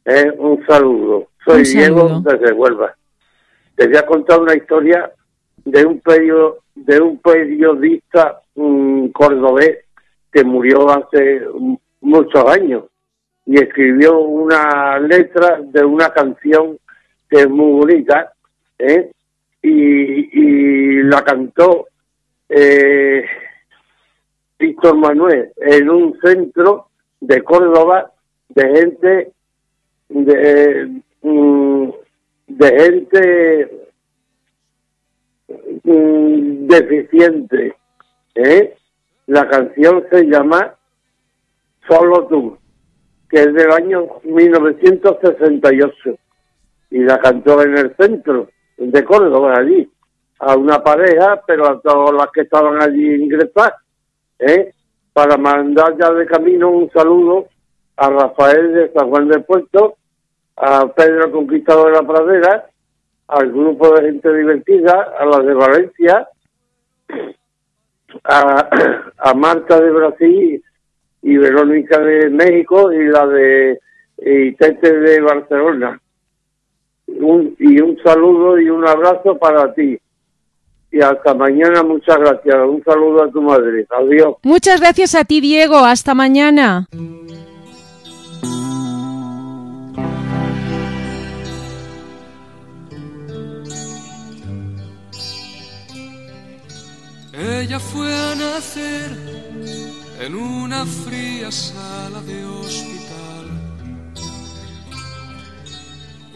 ¿eh? Un saludo. Soy Un Diego desde Huelva. Te voy a contar una historia de un perio- de un periodista mm, cordobés que murió hace muchos años y escribió una letra de una canción que es muy bonita, ¿eh? y, la cantó eh, Víctor Manuel en un centro de Córdoba de gente de, mm, gente mm, deficiente. ¿eh? La canción se llama Solo tú, que es del año 1968 y la cantó en el centro de Córdoba, allí, a una pareja, pero a todas las que estaban allí ingresadas, ¿eh? para mandar ya de camino un saludo a Rafael de San Juan del Puerto, a Pedro Conquistador de la Pradera, al grupo de gente divertida, a la de Valencia, a, Marta de Brasil y Verónica de México y la de Tete de Barcelona. Un, y un saludo y un abrazo para ti. Y hasta mañana, muchas gracias. Un saludo a tu madre. Adiós. Muchas gracias a ti, Diego. Hasta mañana. Ella fue a nacer en una fría sala de hospital.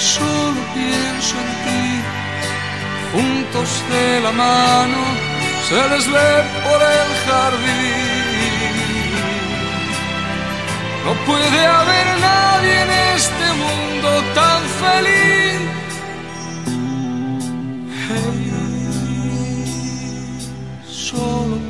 solo pienso en ti. Juntos de la mano se les por el jardín. No puede haber nadie en este mundo tan feliz. Hey, solo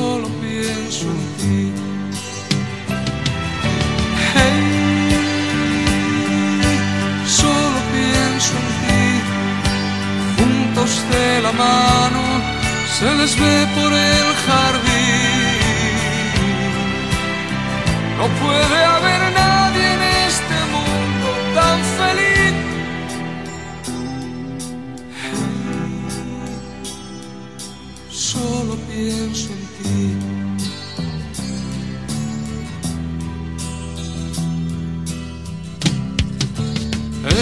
Solo pienso en ti. Hey, solo pienso en ti. Juntos de la mano se les ve por el jardín. No puede haber nadie en este mundo tan feliz. Solo pienso en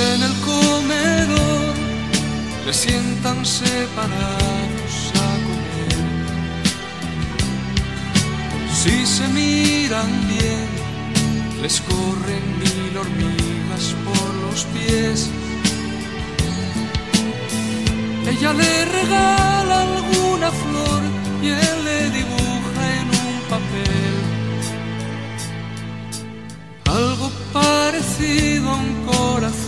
En el comedor le sientan separados a comer. Si se miran bien, les corren mil hormigas por los pies. Ella le regala alguna flor y él le dibuja en un papel algo parecido a un corazón.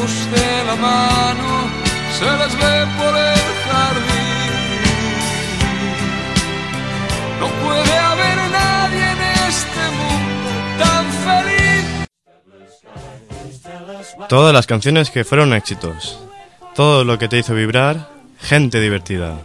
Juntos de la mano se les ve por el jardín. No puede haber nadie en este mundo tan feliz. Todas las canciones que fueron éxitos. Todo lo que te hizo vibrar. Gente divertida.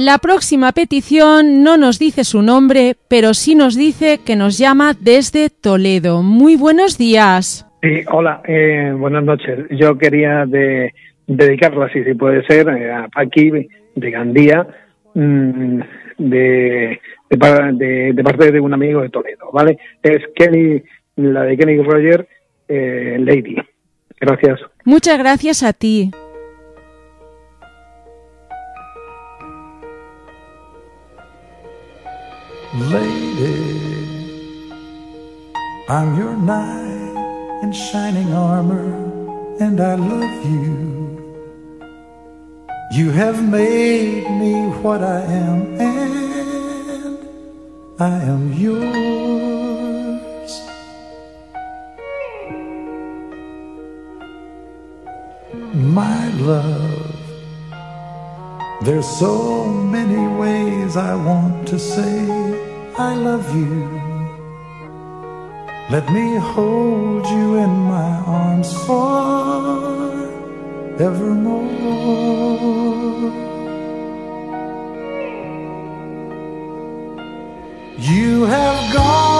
La próxima petición no nos dice su nombre, pero sí nos dice que nos llama desde Toledo. Muy buenos días. Sí, hola, eh, buenas noches. Yo quería de, dedicarla, así si puede ser, eh, a Paqui de Gandía, mm, de- de parte de un amigo de Toledo, ¿vale? Es Kenny, la de Kenny Roger, eh, Lady. Gracias. Muchas gracias a ti. Lady, I'm your knight in shining armor, and I love you. You have made me what I am, and I am yours. My love, there's so many ways I want to say I love you. Let me hold you in my arms forevermore. You have gone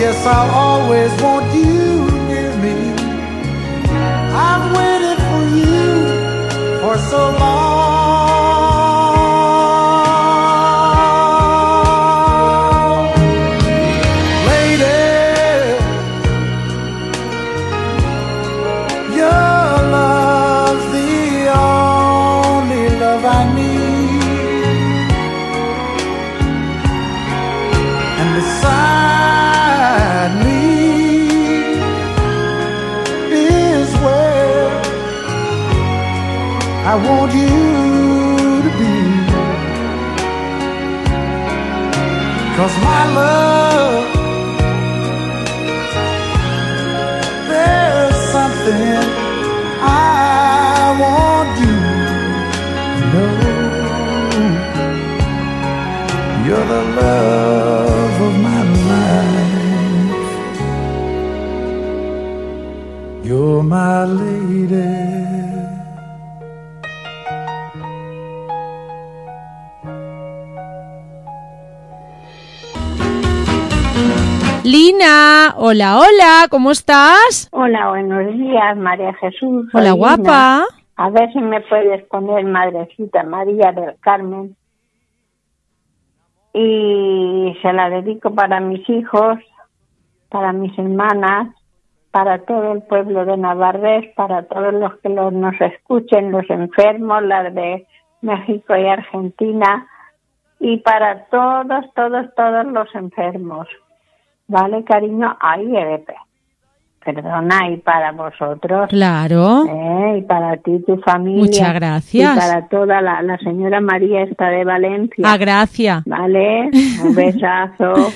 Yes, I'll always want you near me. I've waited for you for so long. Love of my life. You're my lady. Lina, hola, hola, ¿cómo estás? Hola, buenos días, María Jesús. Hola, guapa. A ver si me puedes poner Madrecita María del Carmen. Y se la dedico para mis hijos, para mis hermanas, para todo el pueblo de Navarrés, para todos los que nos escuchen, los enfermos, las de México y Argentina, y para todos, todos, todos los enfermos. ¿Vale, cariño? Ahí, Erepe. Perdona, y para vosotros. Claro. ¿eh? Y para ti, tu familia. Muchas gracias. Y para toda la, la señora María esta de Valencia. Ah, gracias. Vale, un besazo.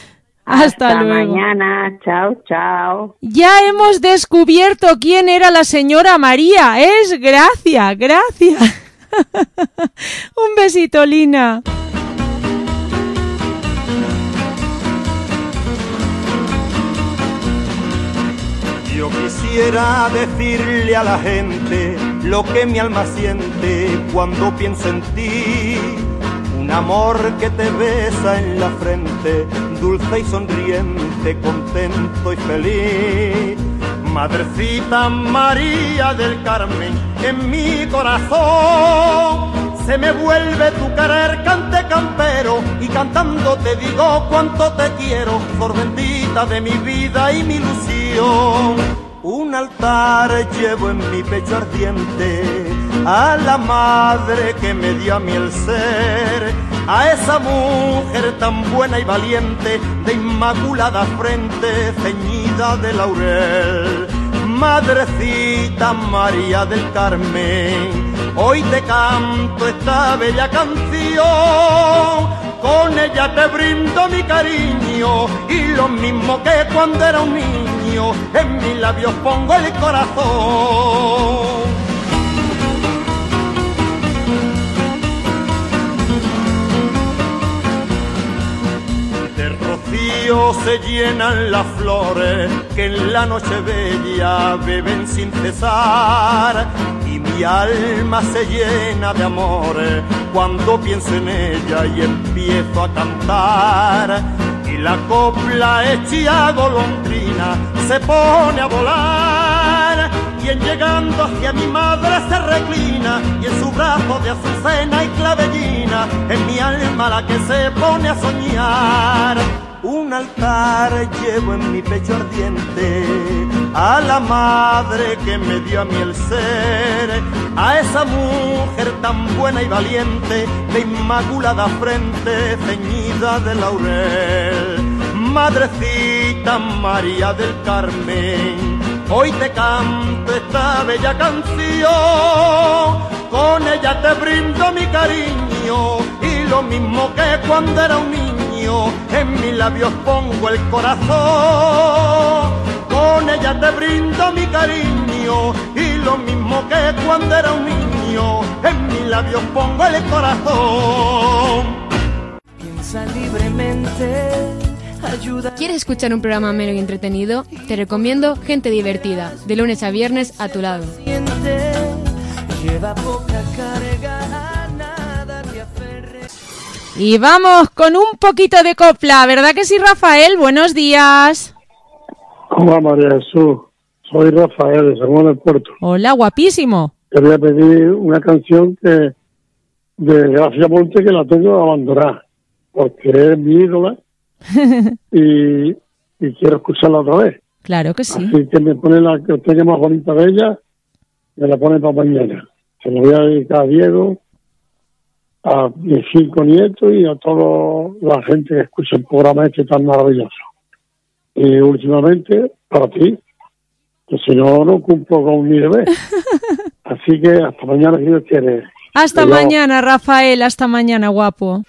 Hasta luego. mañana, chao, chao. Ya hemos descubierto quién era la señora María. Es Gracia, Gracia. Un besito, Lina. Yo quisiera decirle a la gente lo que mi alma siente cuando pienso en ti. Un amor que te besa en la frente, dulce y sonriente, contento y feliz. Madrecita María del Carmen, en mi corazón se me vuelve tu querer cante campero y cantando te digo cuánto te quiero, por bendita de mi vida y mi ilusión. Un altar llevo en mi pecho ardiente a la madre que me dio a mí el ser, a esa mujer tan buena y valiente, de inmaculada frente, ceñida de laurel. Madrecita María del Carmen, hoy te canto esta bella canción, con ella te brindo mi cariño y lo mismo que cuando era un niño, en mis labios pongo el corazón. De rocío se llenan las flores que en la noche bella beben sin cesar y mi alma se llena de amores cuando pienso en ella y empiezo a cantar. Y la copla hecha golondrina se pone a volar. Y en llegando hacia mi madre se reclina y en su brazo de azucena y clavellina en mi alma la que se pone a soñar. Un altar llevo en mi pecho ardiente a la madre que me dio a mí el ser, a esa mujer tan buena y valiente, de inmaculada frente, ceñida de laurel. Madrecita María del Carmen, hoy te canto esta bella canción, con ella te brindo mi cariño y lo mismo que cuando era un niño en mis labios pongo el corazón. Con ella te brindo mi cariño y lo mismo que cuando era un niño, en mis labios pongo el corazón. Piensa libremente, ayuda. ¿Quieres escuchar un programa ameno y entretenido? Te recomiendo Gente Divertida, de lunes a viernes a tu lado. Lleva poca carga, a nada te aferres. Y vamos con un poquito de copla, ¿verdad que sí, Rafael? Buenos días. Hola María Jesús, soy Rafael de San Juan del Puerto. Hola, guapísimo. Quería pedir una canción que de Gracia Monte que la tengo abandonada, porque es mi ídola y, y quiero escucharla otra vez. claro que sí. Así que me pone la que tenga más bonita de ella, me la pone para mañana. Se lo voy a dedicar a Diego, a mis cinco nietos y a toda la gente que escucha el programa este tan maravilloso. Y últimamente, para ti, que si no, no cumplo con mi deber. Así que hasta mañana, si Dios quiere. Hasta mañana, Rafael. Hasta mañana, guapo.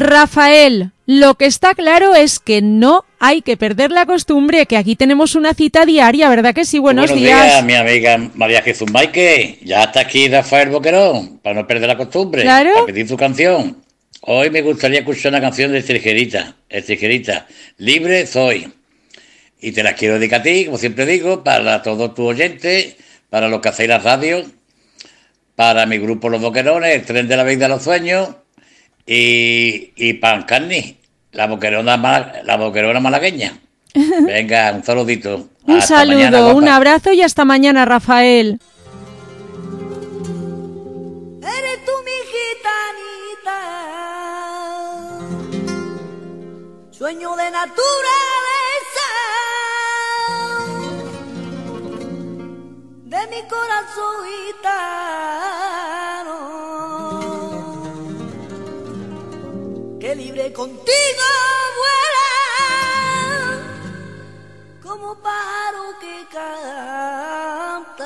Rafael, lo que está claro es que no hay que perder la costumbre, que aquí tenemos una cita diaria, ¿verdad que sí? Buenos, días. mi amiga María Jesús Maike. Ya está aquí Rafael Boquerón, para no perder la costumbre. Claro. Para pedir su canción. Hoy me gustaría escuchar una canción de Estrigerita. Estrigerita. Libre soy. Y te la quiero dedicar a ti, como siempre digo, para todos tus oyentes, para los que hacéis la radio, para mi grupo Los Boquerones, el tren de la vida de los sueños, y, y para Carni, la boquerona, mala- la boquerona malagueña. Venga, un saludito. Un Hasta saludo, mañana, un abrazo y hasta mañana, Rafael. Eres tú mi gitanita, sueño de naturaleza, de mi corazón libre contigo vuela, como pájaro que canta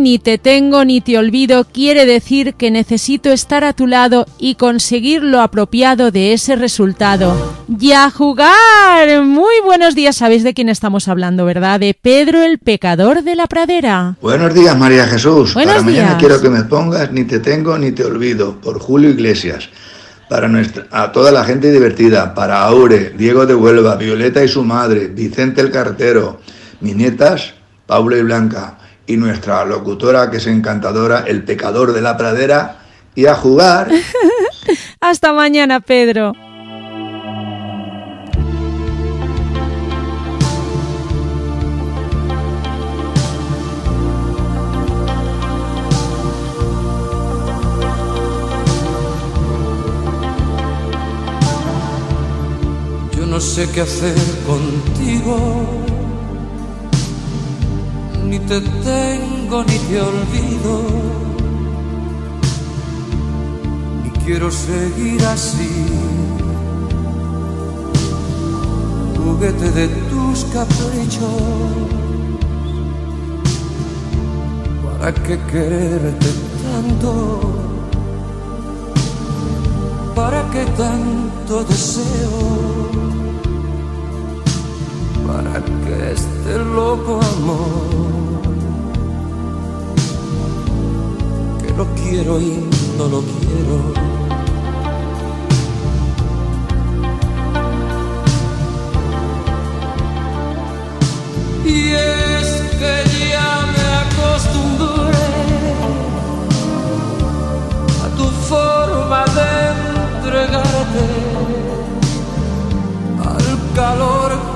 Ni te tengo ni te olvido quiere decir que necesito estar a tu lado y conseguir lo apropiado de ese resultado. ¡Ya jugar! Muy buenos días, sabéis de quién estamos hablando, ¿verdad? De Pedro el pecador de la pradera. Buenos días, María Jesús. Buenos Para mañana días. quiero que me pongas Ni te tengo ni te olvido, por Julio Iglesias. Para nuestra, a toda la gente divertida, para Aure, Diego de Huelva, Violeta y su madre, Vicente el cartero, mis nietas, Paula y Blanca, y nuestra locutora que es encantadora, el pecador de la pradera, y a jugar. Hasta mañana, Pedro. Yo no sé qué hacer contigo. Ni te tengo ni te olvido. Y quiero seguir así, juguete de tus caprichos. ¿Para qué quererte tanto? ¿Para qué tanto deseo? ¿Para qué este loco amor? Lo quiero y no lo quiero. Y es que ya me acostumbré a tu forma de entregarte al calor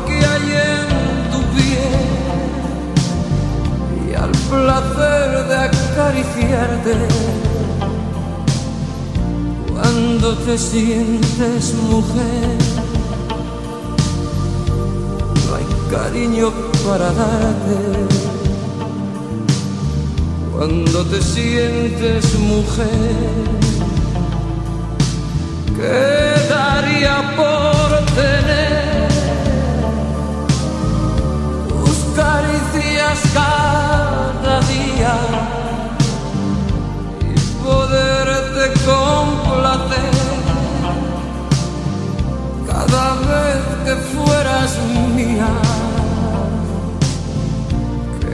placer de acariciarte cuando te sientes mujer. No hay cariño para darte cuando te sientes mujer. Quedaría por tener caricias cada día y poderte complacer cada vez que fueras mía.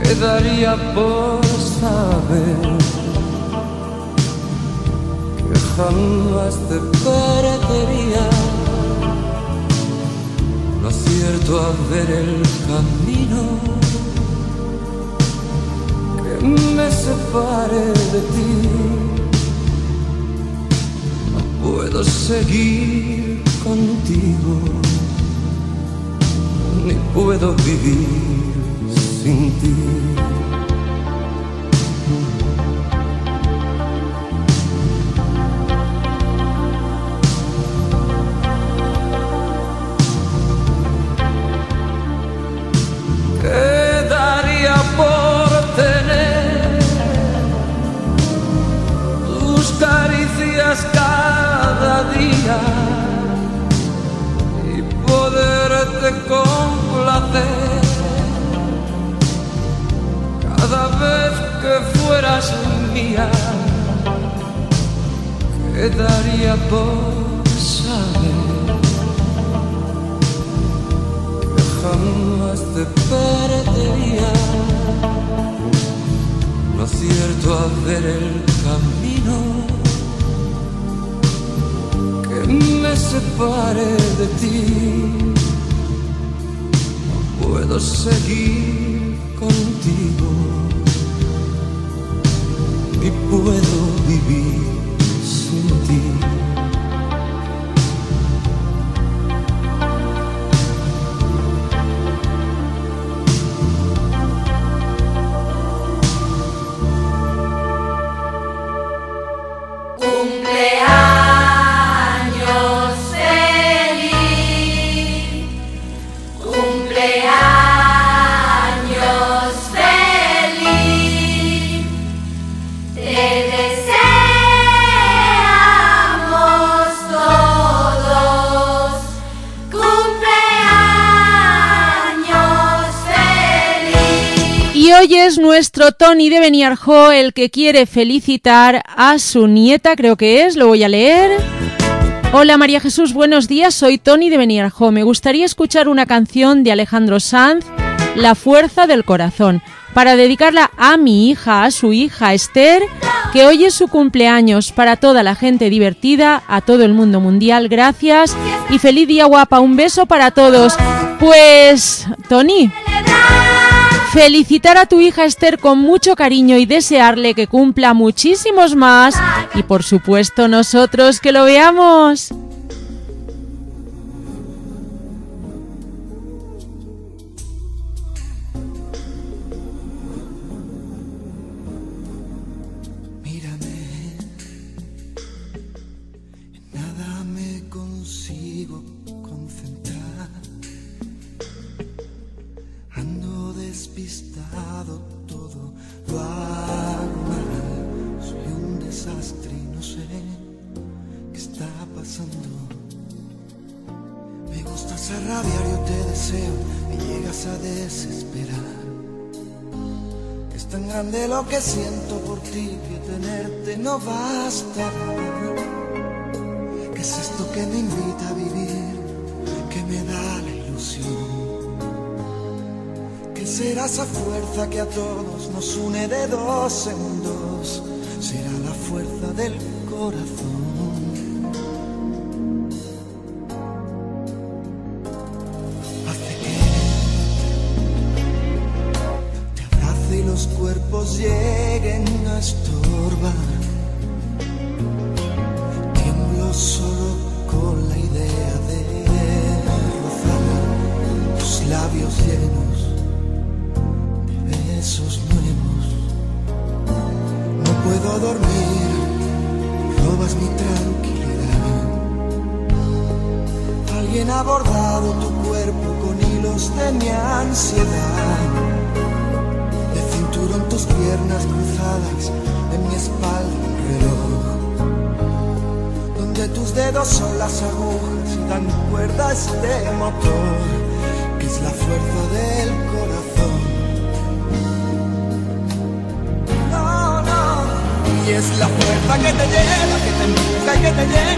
Quedaría por saber que jamás te perdería. No acierto a ver el camino me separe de ti. No puedo seguir contigo, ni puedo vivir sin ti. Tony de Beniarjó el que quiere felicitar a su nieta, creo que es, lo voy a leer. Hola María Jesús, buenos días, soy Tony de Beniarjó. Me gustaría escuchar una canción de Alejandro Sanz, La fuerza del corazón, para dedicarla a mi hija, a su hija Esther, que hoy es su cumpleaños, para toda la gente divertida, a todo el mundo mundial, gracias y feliz día guapa, un beso para todos. Pues, Tony, felicitar a tu hija Esther con mucho cariño y desearle que cumpla muchísimos más y por supuesto nosotros que lo veamos. de lo que siento por ti, que tenerte no basta. ¿Qué es esto que me invita a vivir, que me da la ilusión? ¿Qué será esa fuerza que a todos nos une de dos en dos? Será la fuerza del corazón. cuerpos lleguen a estorbar. que te lleva, que te y que te.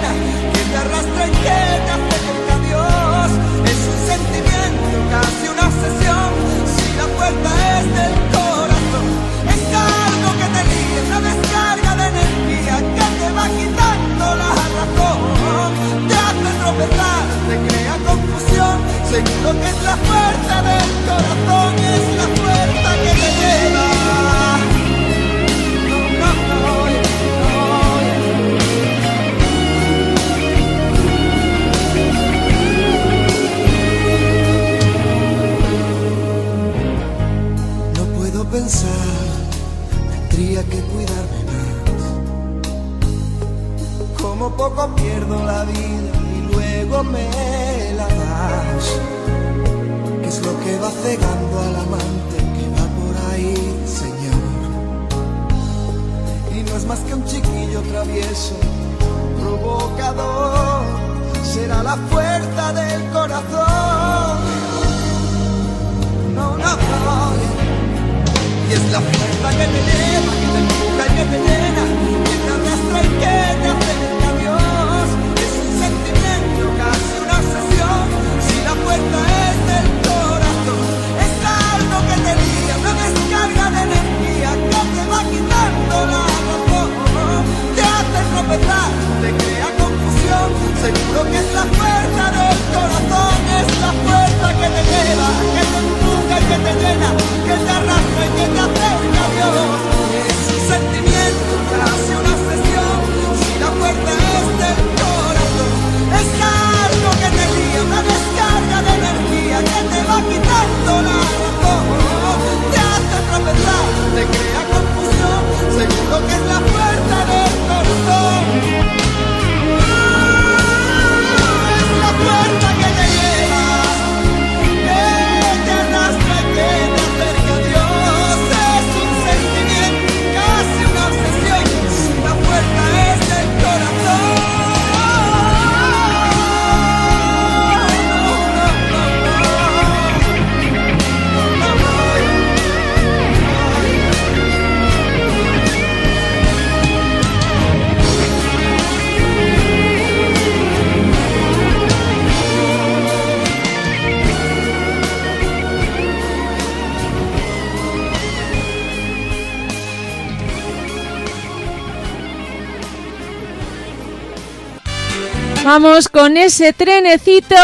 Vamos con ese trenecito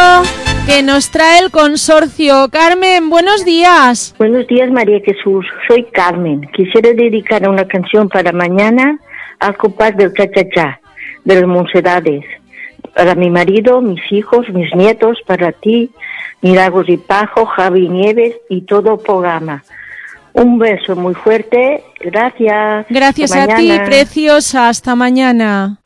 que nos trae el consorcio. Carmen, buenos días. Buenos días, María Jesús. Soy Carmen. Quisiera dedicar una canción para mañana al compás del cha-cha-cha, de las Monsedades. Para mi marido, mis hijos, mis nietos, para ti, Milagros y Pajo, Javi Nieves y todo el programa. Un beso muy fuerte. Gracias. Gracias a ti, preciosa. Hasta mañana.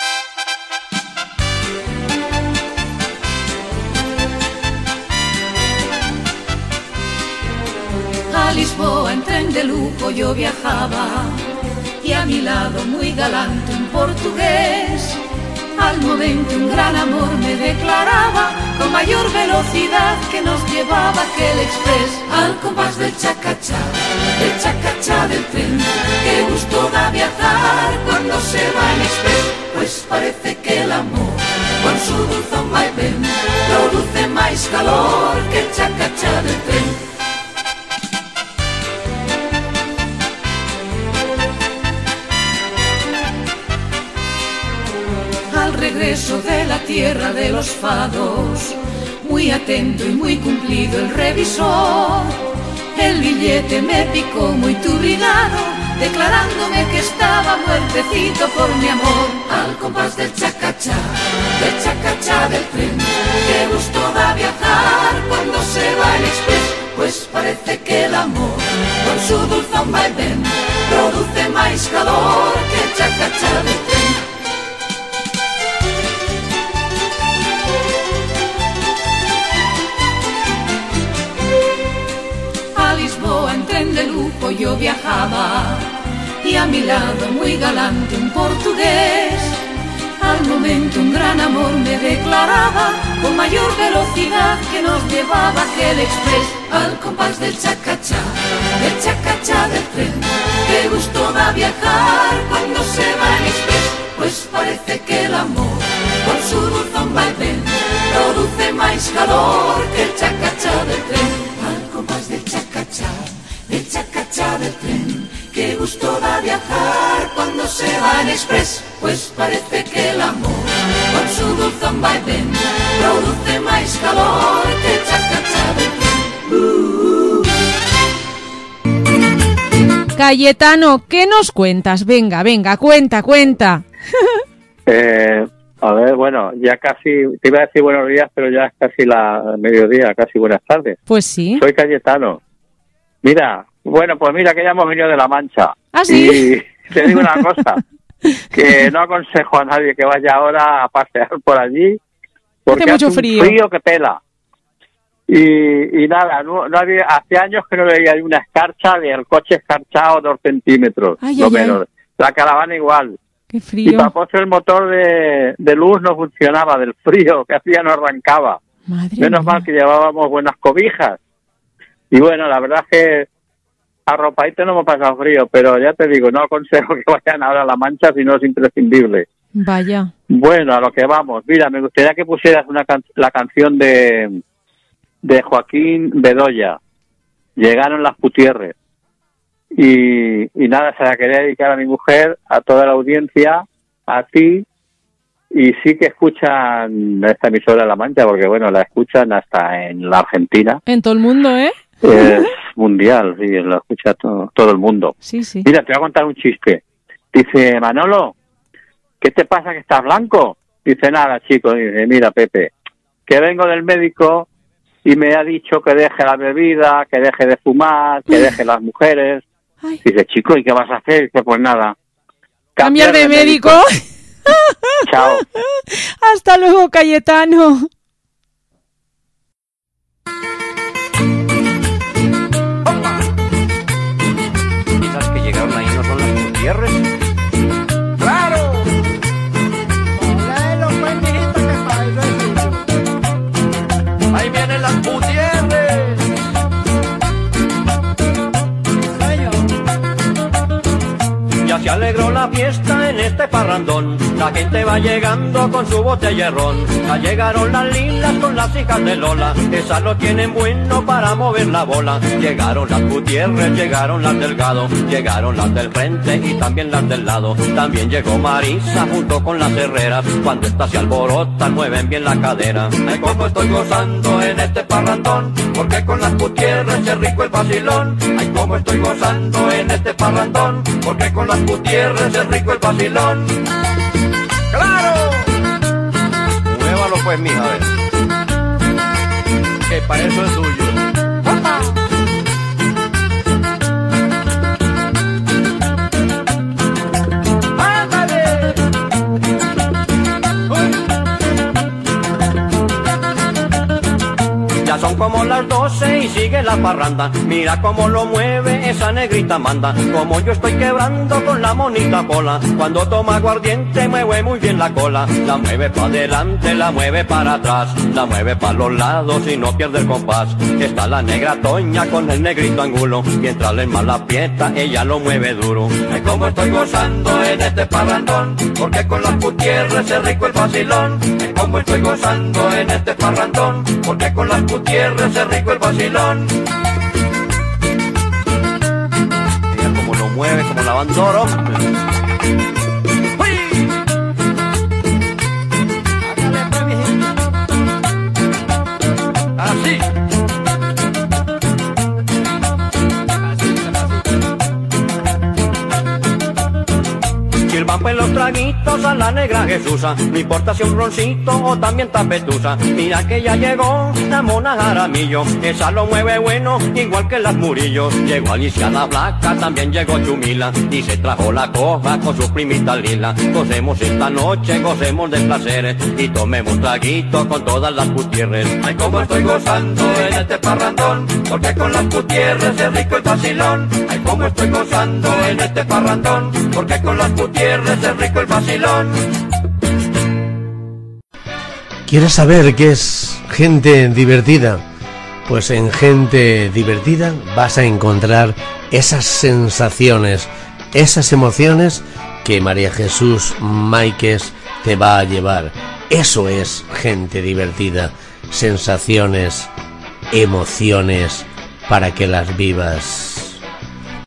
yo viajaba y a mi lado muy galante un portugués. Al momento un gran amor me declaraba con mayor velocidad que nos llevaba que el Express al compás del chacachá, del chacachá del tren. Qué gusto da viajar cuando se va en express, pues parece que el amor con su dulzón vaivén produce más calor que el chacachá del tren. Regreso de la tierra de los fados. Muy atento y muy cumplido el revisor. El billete me picó muy turbinado, declarándome que estaba muertecito por mi amor. Al compás del chacachá, del chacachá del tren. Qué gusto da viajar cuando se va el express, pues parece que el amor, con su dulzón vaivén, produce más calor que el chacachá del tren. De lujo yo viajaba y a mi lado muy galante un portugués. Al momento un gran amor me declaraba con mayor velocidad que nos llevaba aquel express al compás del chacachá, del chacachá del tren. Qué gusto da viajar cuando se va en express, pues parece que el amor con su dulzón vaivén produce más calor que el chacachá del tren gusto da viajar cuando se va en express, pues parece que el amor con su dulzón vaivén produce más calor que el chacachá del tren. Cayetano, ¿qué nos cuentas? Venga, venga, cuenta, cuenta. Eh, a ver, bueno, ya casi, te iba a decir buenos días, pero ya es casi la mediodía, casi buenas tardes. Pues sí. Soy Cayetano. Mira, bueno, pues mira que ya hemos venido de La Mancha. ¿Ah, sí? Y te digo una cosa, que no aconsejo a nadie que vaya ahora a pasear por allí, porque mucho un frío. frío que pela. Y, y nada, no, no había, hace años que no veía una escarcha del coche escarchado dos centímetros, Ay, lo ay, ay. menos. La caravana igual. Qué Y frío. para postre el motor de, de luz no funcionaba, del frío que hacía no arrancaba. Madre Menos mía. mal que llevábamos buenas cobijas. Y bueno, la verdad es que arropadito no hemos pasado frío, pero ya te digo, no aconsejo que vayan ahora a La Mancha si no es imprescindible. Vaya. Bueno, a lo que vamos. Mira, me gustaría que pusieras una can- la canción de, de Joaquín Bedoya. Llegaron las Gutiérrez. Y, y nada, se la quería dedicar a mi mujer, a toda la audiencia, a ti. Y sí que escuchan esta emisora de La Mancha, porque bueno, la escuchan hasta en la Argentina. En todo el mundo, ¿eh? Es mundial, sí, la escucha todo, todo el mundo. Sí, sí. Mira, te voy a contar un chiste. Dice, Manolo, ¿qué te pasa que estás blanco? Dice, nada, chico. Dice, mira, Pepe, que vengo del médico y me ha dicho que deje la bebida, que deje de fumar, que deje las mujeres. Dice, chico, ¿y qué vas a hacer? Dice, pues nada. Cambiar de médico. Chao. Hasta luego, Cayetano. Gutiérrez? ¡Claro! Ahí vienen las Gutiérrez. Ya se alegró la fiesta en este parrandón. La gente va llegando con su botella de ron. Ya llegaron las lilas con las hijas de Lola. Esas lo tienen bueno para mover la bola. Llegaron las Gutiérrez, llegaron las Delgado. Llegaron las del frente y también las del lado. También llegó Marisa junto con las herreras. Cuando estas se alborotan, mueven bien la cadera. Ay, cómo estoy gozando en este parrandón. Porque con las Gutiérrez es rico el vacilón. Ay, cómo estoy gozando en este parrandón. Porque con las Gutiérrez es rico el vacilón. ¡Claro! Muévalo pues, mija, a ver. Que para eso es suyo. Son como las doce y sigue la parranda. Mira cómo lo mueve esa negrita manda. Como yo estoy quebrando con la monita pola. Cuando toma aguardiente mueve muy bien la cola. La mueve para adelante, la mueve para atrás. La mueve para los lados y no pierde el compás. Está la negra toña con el negrito angulo. Mientras le más la pieta, ella lo mueve duro. Ay, como estoy gozando en este parrandón. Porque con las putierres es rico el vacilón. Ay, como estoy gozando en este parrandón. Porque con las putierres es rico el vacilón. Mira cómo lo mueve, como la bandoro. Pues los traguitos a la negra Jesusa, no importa si un roncito o también tapetusa. Mira que ya llegó la mona Jaramillo, esa lo mueve bueno, igual que las murillos. Llegó Alicia la Blanca, también llegó Chumila, y se trajo la coja con su primita Lila. Gocemos esta noche, gocemos de placeres, y tomemos traguito con todas las putierres. Ay, como estoy gozando en este parrandón, porque con las putierres es rico el vacilón. Ay, como estoy gozando en este parrandón, porque con las putierres ¿Quieres saber qué es gente divertida? Pues en gente divertida vas a encontrar esas sensaciones, esas emociones que María Jesús Máiquez te va a llevar. Eso es gente divertida, sensaciones, emociones para que las vivas.